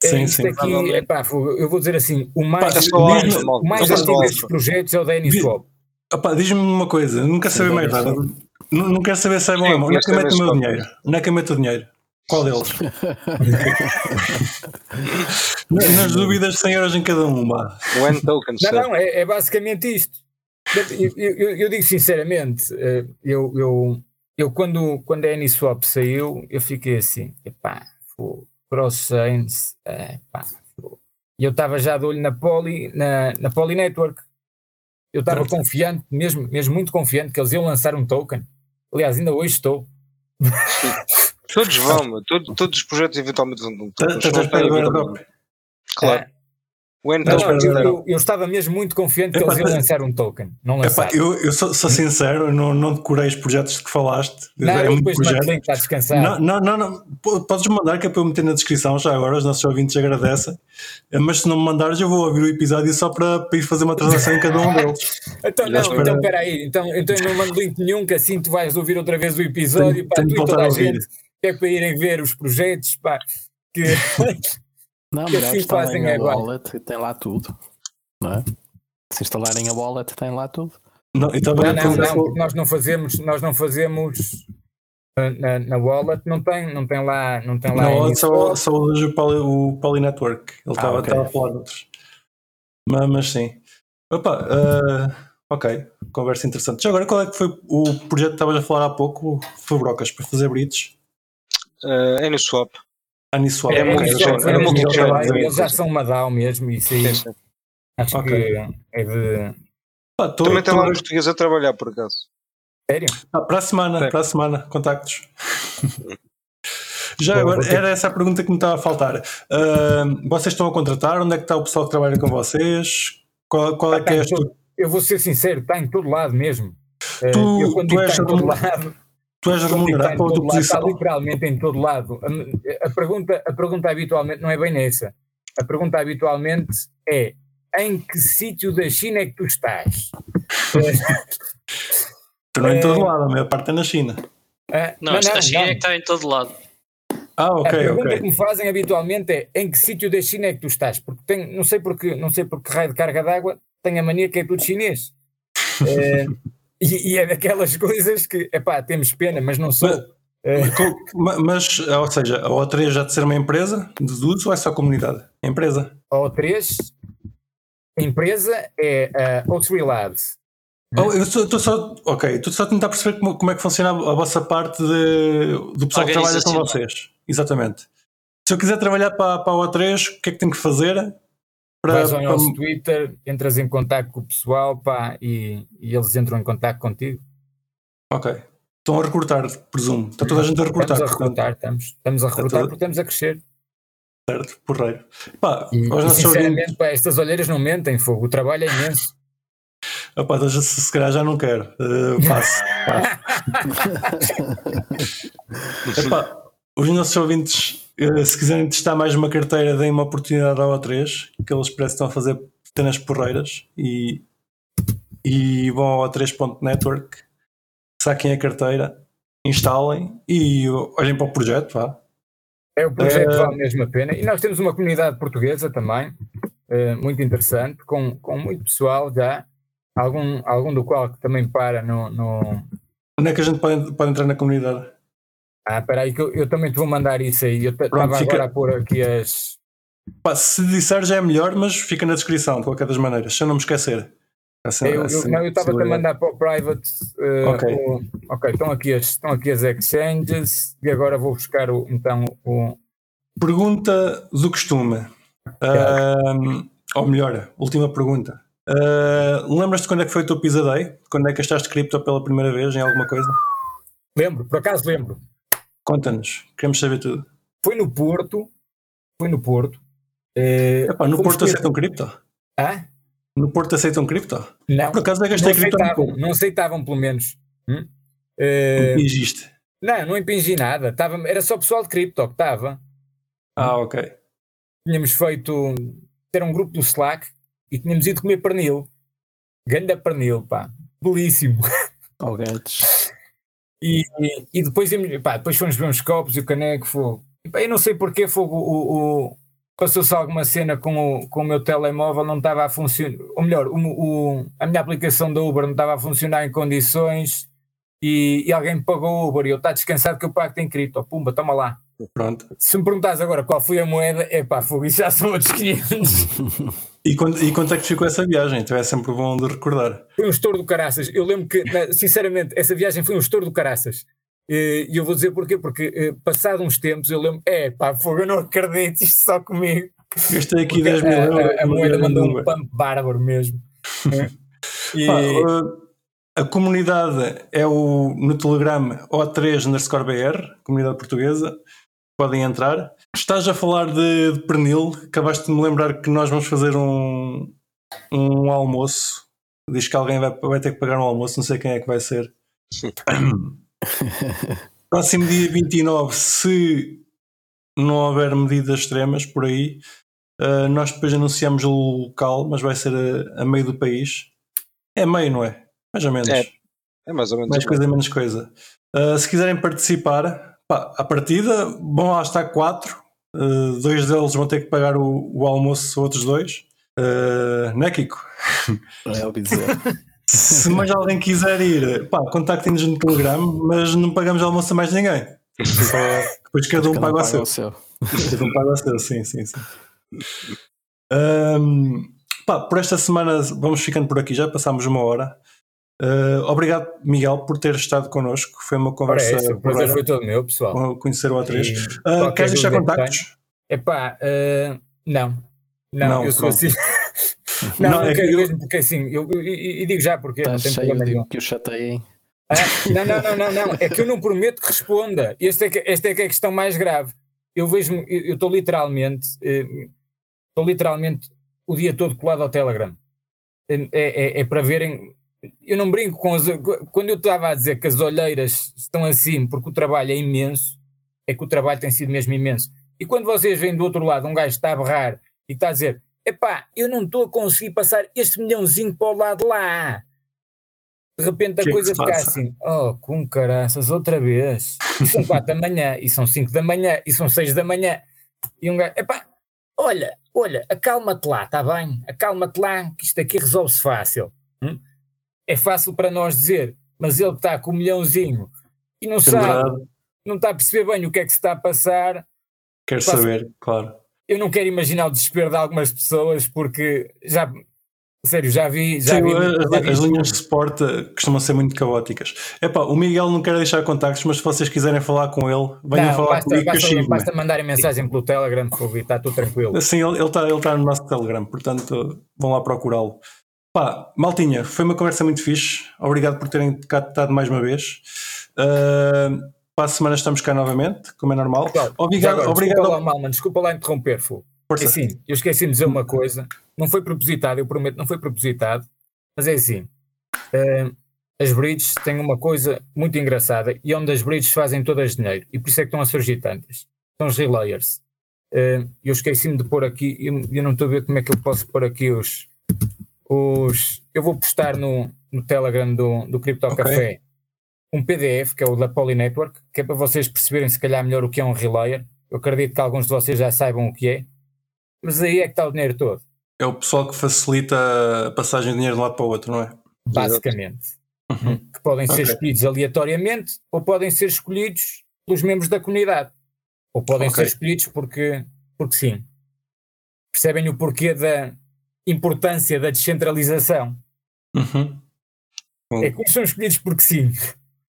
É, Sim, sim. aqui, epá, eu vou dizer assim, o mais, o mais, o mais antigo destes projetos é o da Uniswap. Opá, Diz-me uma coisa, não quero saber mais nada. Não, quero saber se é bom ou não. Onde é que eu meto o meu saber dinheiro? Onde é que eu meto o dinheiro? Qual deles? [LAUGHS] Na- Nas dúvidas, 100 euros em cada um. One token, Não, não, é, é basicamente isto. Eu, eu- eu- digo sinceramente, eh, eu, eu, eu quando, quando a Uniswap saiu, eu fiquei assim, epá, fô, cross-chains, epá, fô. e eu estava já de olho na Poly, na, na Poly Network. Eu estava Pronto. confiante, mesmo, mesmo muito confiante que eles iam lançar um token. Aliás, ainda hoje estou. Todos vão. Todos, todos os projetos eventualmente vão ter um Tá- token. Claro. Não, eu, eu- eu estava mesmo muito confiante que Epá, eles iam lançar um token. Não Epá, eu, eu sou, sou sincero, eu não, não decorei os projetos de que falaste. não, é muito projeto. para descansar. Não, não, não, não. Podes mandar que é para eu meter na descrição já agora, os nossos ouvintes agradecem. Eh, Mas se não me mandares, eu vou ouvir o episódio só para, para ir fazer uma transação em cada um deles. [LAUGHS] Então, não, espera. então espera aí. Então, então eu não mando link nenhum, que assim tu vais ouvir outra vez o episódio Tenho- para tenho tu e toda voltar a a ouvir. gente que é para irem ver os projetos pá, que [LAUGHS] Não, Que mas assim é instalarem fazem a agora. wallet e tem lá tudo. Não é? Se instalarem a wallet, tem lá tudo. Não, estava não, não, não, porque nós não fazemos, nós não fazemos uh, na, na wallet, não tem, não tem lá, não tem lá Não, isso. só, só o Poly, o Poly Network. Ele estava ok. estava a falar de outros. Mas, mas sim. Opa, eh, ok. Conversa interessante. Já agora, qual é que foi o projeto que estavas a falar há pouco? Foi Brocas, para fazer bridges? Uh. Aniswap. É É, muito isso, género, é é muito. Eles já são uma DAO mesmo, isso aí acho Ok. que é de Pá, tô- Também tem lá um português a trabalhar, por acaso. Sério? Ah, para a semana, Sim. para a semana, contactos. [LAUGHS] Já Bom, agora, era essa a pergunta que me estava a faltar. Ah, vocês estão a contratar? Onde é que está o pessoal que trabalha com vocês? Qual, qual é que é a eu vou ser sincero, está em todo lado mesmo. Eh, Tu- eu quando tu és está em todo lado, Tu és remunerado em para a todo tua lado, está posição? literalmente em todo lado. A, a pergunta, a pergunta habitualmente não é bem essa. A pergunta habitualmente é em que sítio da China é que tu estás? [LAUGHS] Tu não é em todo lado, a maior parte é na China. Ah, Não, esta China é que está em todo lado. Ah, A ok, pergunta que ok. me fazem habitualmente é em que sítio da China é que tu estás? Porque tem, não sei porque, não sei porque raio de carga d'água tem a mania que é tudo chinês. [LAUGHS] Eh, e, e é daquelas [LAUGHS] coisas que, epá, temos pena, mas não sou. Mas- Eh, Mas, ou seja, a O3 já de ser uma empresa, deduzo, ou é só comunidade? É empresa. O3, a empresa é a O3 Labs. Oh, eu estou só, ok, estou só a tentar perceber como, como é que funciona a vossa parte de- do pessoal que trabalha com vocês. Exatamente. Se eu quiser trabalhar para, para a O3, o que é que tenho que fazer? Para, Vais ao para- nosso Twitter, entras em contato com o pessoal pá, e, e eles entram em contato contigo. Ok. Estão a recrutar, presumo. Está toda a gente a recrutar, Estamos a recrutar, estamos, estamos a recrutar toda- porque estamos a crescer. certo, porreiro. Pá, E, e, nossos sinceramente, ouvintes, pá, estas olheiras não mentem, fogo. O trabalho é imenso. opá, então já- se, se calhar já não quero. Uh, passo. [LAUGHS] passo. [LAUGHS] Epá, os nossos ouvintes, se quiserem testar mais uma carteira, deem uma oportunidade ao A3, que eles parecem que estão a fazer pequenas porreiras e, e vão ao A3.network, saquem a carteira, instalem e olhem para o projeto, vá. É o projeto Eh, vale mesmo a pena. E nós temos uma comunidade portuguesa também, eh, muito interessante, com, com muito pessoal já, algum, algum do qual que também para no. no... Onde é que a gente pode, pode entrar na comunidade? Ah, espera aí, que eu, eu também te vou mandar isso aí. Eu estava fica- agora a pôr aqui as. Pá, se disser já é melhor, mas fica na descrição, de qualquer das maneiras, se eu não me esquecer. Assim, Eu, eu, assim, não, eu estava a mandar para o private. eh, Ok. o- ok, estão aqui, as, estão aqui as exchanges e agora vou buscar o, então o. Pergunta do costume. Ahm, ou melhor, última pergunta. Ah, Lembras-te quando é que foi o teu Pizza Day? Quando é que gastaste cripto pela primeira vez em alguma coisa? Lembro, por acaso lembro. Conta-nos, queremos saber tudo. Foi no Porto. Foi no Porto. eh, Epá, no Porto aceitam cripto? Hã? No Porto aceitam cripto? Não. Por acaso eu não gastei cripto aceitavam, não aceitavam pelo menos. Hum? Eh, Impingiste. não, não impingi nada. Tava, era só pessoal de cripto que estava. Ah, ok. Tínhamos feito. Era um grupo do Slack e tínhamos ido comer pernil. Ganda pernil, pá. Belíssimo. [LAUGHS] Ao Guedes. E, e, depois, pá, depois fomos ver uns copos e o caneco fogo. E, pá, eu não sei porque fogo, o, o- passou-se alguma cena com o, com o meu telemóvel, não estava a funcionar. Ou melhor, o, o- a minha aplicação da Uber não estava a funcionar em condições e, e alguém me pagou o Uber e eu está descansado que eu pago tem cripto. Pumba, toma lá. Pronto. Se me perguntares agora qual foi a moeda, é pá, fogo, isso já são outros 500. [LAUGHS] E quanto, e quanto é que ficou essa viagem? Então é sempre bom de recordar. Foi um estouro do caraças. Eu lembro que, sinceramente, essa viagem foi um estouro do caraças. Eh, E eu vou dizer porquê, porque eh, passado uns tempos eu lembro, é pá, fogo, eu não acredito, isto só comigo. Gastei aqui Porque 10 mil a, euros. a- a numa moeda mandou um pump bárbaro mesmo. Eh, [LAUGHS] e, Pá, uh, a comunidade é o no Telegram O3 underscore BR, comunidade portuguesa. Podem entrar. Estás a falar de, de pernil. Acabaste de me lembrar que nós vamos fazer um, um almoço. Diz que alguém vai, vai ter que pagar um almoço, não sei quem é que vai ser. [LAUGHS] Próximo dia 29, se não houver medidas extremas por aí, uh, nós depois anunciamos o local, mas vai ser a, a meio do país. É meio, não é? Mais ou menos. É, É mais ou menos. Mais coisa, menos coisa. Uh, se quiserem participar, pá, à partida, vão lá estar quatro. Uh, dois deles vão ter que pagar o, o almoço, outros dois. Uh, não é, Kiko? É o. Se mais alguém quiser ir, pá, contactem-nos no Telegram, mas não pagamos almoço a mais ninguém. Só, depois cada um um paga o seu. Cada um paga o seu, sim, sim, sim. Ahm, pá, por esta semana vamos ficando por aqui, já passámos uma hora. Ah, obrigado, Miguel, por ter estado connosco. Foi uma Ora, conversa. esse, o prazer foi todo meu, pessoal. conhecer o A3. E qualquer queres deixar contactos? Epá, eh, não. Não, Não, eu sou pronto. assim. [LAUGHS] Não, Não, é que quero eu- mesmo, porque assim, eu, eu- e e digo já porque Está não tem problema nenhum. que o chateiem. Ah, não, não, não, não, não, é que eu não prometo que responda. Esta é que, esta é, que é a questão mais grave. Eu vejo, eu estou literalmente, eh, estou literalmente o dia todo colado ao Telegram. É, é- é para verem. Eu não brinco com as. Quando eu estava a dizer que as olheiras estão assim porque o trabalho é imenso, é que o trabalho tem sido mesmo imenso. E quando vocês veem do outro lado um gajo está a berrar e está a dizer: epá, eu não estou a conseguir passar este milhãozinho para o lado lá. De repente a Que é que coisa se fica passa? assim: oh, com caraças, outra vez. E são 4 da manhã, e são 5 da manhã, e são 6 da manhã. E um gajo, epá, olha, olha, acalma-te lá, está bem? Acalma-te lá, que isto aqui resolve-se fácil. Hum? É fácil para nós dizer, mas ele que está com um milhãozinho e não sabe, Pendurado, não está a perceber bem o que é que se está a passar. quero Passa- saber, claro. Eu não quero imaginar o desespero de algumas pessoas, porque já, sério, já vi. Já Sim, vi, as, já vi as linhas de suporte costumam ser muito caóticas. Epá, o Miguel não quer deixar contactos, mas se vocês quiserem falar com ele, venham Não, falar basta, comigo que basta, sigo. basta mandarem mensagem pelo Telegram, por está tudo tranquilo. Sim, ele está ele tá no nosso Telegram, portanto vão lá procurá-lo. Pá, Maltinha, foi uma conversa muito fixe. Obrigado por terem cá estado mais uma vez. Uh, para a semana estamos cá novamente, como é normal. Claro, Obrigado, agora, obrigado. Desculpa lá, Malman, desculpa lá interromper, Fu. Força. É assim, eu esqueci de dizer uma coisa, não foi propositado, eu prometo, não foi propositado, mas é assim, eh, as bridges têm uma coisa muito engraçada e onde as bridges fazem todas dinheiro, e por isso é que estão a surgir tantas, são os relayers. Eh, eu esqueci-me de pôr aqui, eu, eu não estou a ver como é que eu posso pôr aqui os, os eu vou postar no, no Telegram do, do Crypto Ok. Café um PDF, que é o da Poly Network, que é para vocês perceberem se calhar melhor o que é um relayer. Eu acredito que alguns de vocês já saibam o que é, mas aí é que está o dinheiro todo, É o pessoal que facilita a passagem de dinheiro de um lado para o outro, não é? basicamente. Uhum. Que podem ser Ok. escolhidos aleatoriamente ou podem ser escolhidos pelos membros da comunidade. Ou podem Ok. ser escolhidos porque, porque sim. Percebem o porquê da importância da descentralização? Uhum. É que uns são escolhidos porque sim,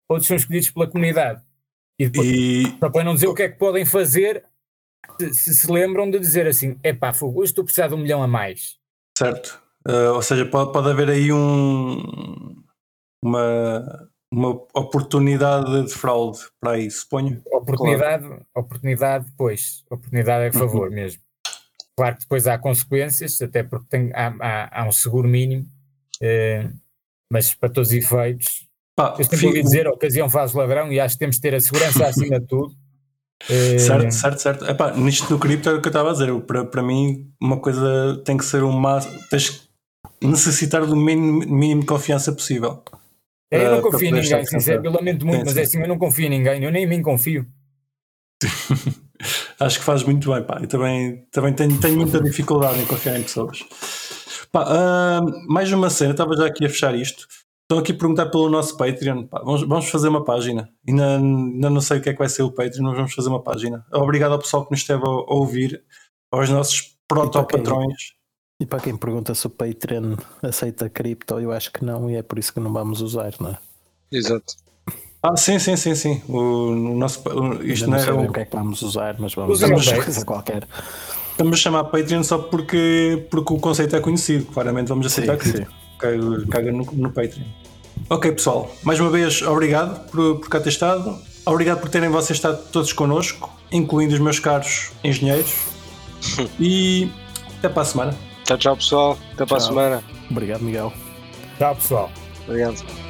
outros são escolhidos pela comunidade. E depois, E Só para não dizer o que é que podem fazer se se, lembram de dizer assim: epá, fogo, hoje estou a precisar de um milhão a mais. certo. Uh, ou seja, pode, pode haver aí um, uma, uma oportunidade de fraude para aí, suponho. Oportunidade, oportunidade, pois, oportunidade é a favor mesmo. Claro que depois há consequências, até porque tem, há, há- há um seguro mínimo, eh, mas para todos os efeitos, Pá, eu sempre fico- ouvi dizer: a ocasião faz ladrão, e acho que temos de ter a segurança acima de tudo. [LAUGHS] Eh, Certo, certo, certo. Epá, nisto do cripto é o que eu estava a dizer. Eu, Para, para mim, uma coisa tem que ser o máximo. Tens que necessitar do mínimo, mínimo de confiança possível. eu não confio em ninguém, sincero, eu lamento muito, mas é assim: eu não confio em ninguém, eu nem em mim confio. [LAUGHS] Acho que faz muito bem, pá. Eu também, também tenho, tenho muita dificuldade em confiar em pessoas. Pá, ah, mais uma cena, estava já aqui a fechar isto. Estão aqui a perguntar pelo nosso Patreon. Pá, vamos, vamos fazer uma página. Ainda, ainda não sei o que é que vai ser o Patreon, mas vamos fazer uma página. Obrigado ao pessoal que nos esteve a, a ouvir, aos nossos proto-patrões. E para quem pergunta se o Patreon aceita cripto, eu acho que não, e é por isso que não vamos usar, não é? Exato. Ah, sim, sim, sim, sim. O, o nosso, o- isto não não é o, o que é que vamos usar, mas vamos usar uma coisa qualquer. estamos a chamar Patreon só porque, porque o conceito é conhecido. Claramente vamos aceitar Sim, cripto. Caga, caga no, no Patreon. Ok, pessoal, mais uma vez, obrigado por, por cá ter estado. Obrigado por terem vocês estado todos connosco, incluindo os meus caros engenheiros. [LAUGHS] e até para a semana. Tchau, tchau, pessoal. Até para a Tchau. semana. Obrigado, Miguel. Tchau, pessoal. Obrigado.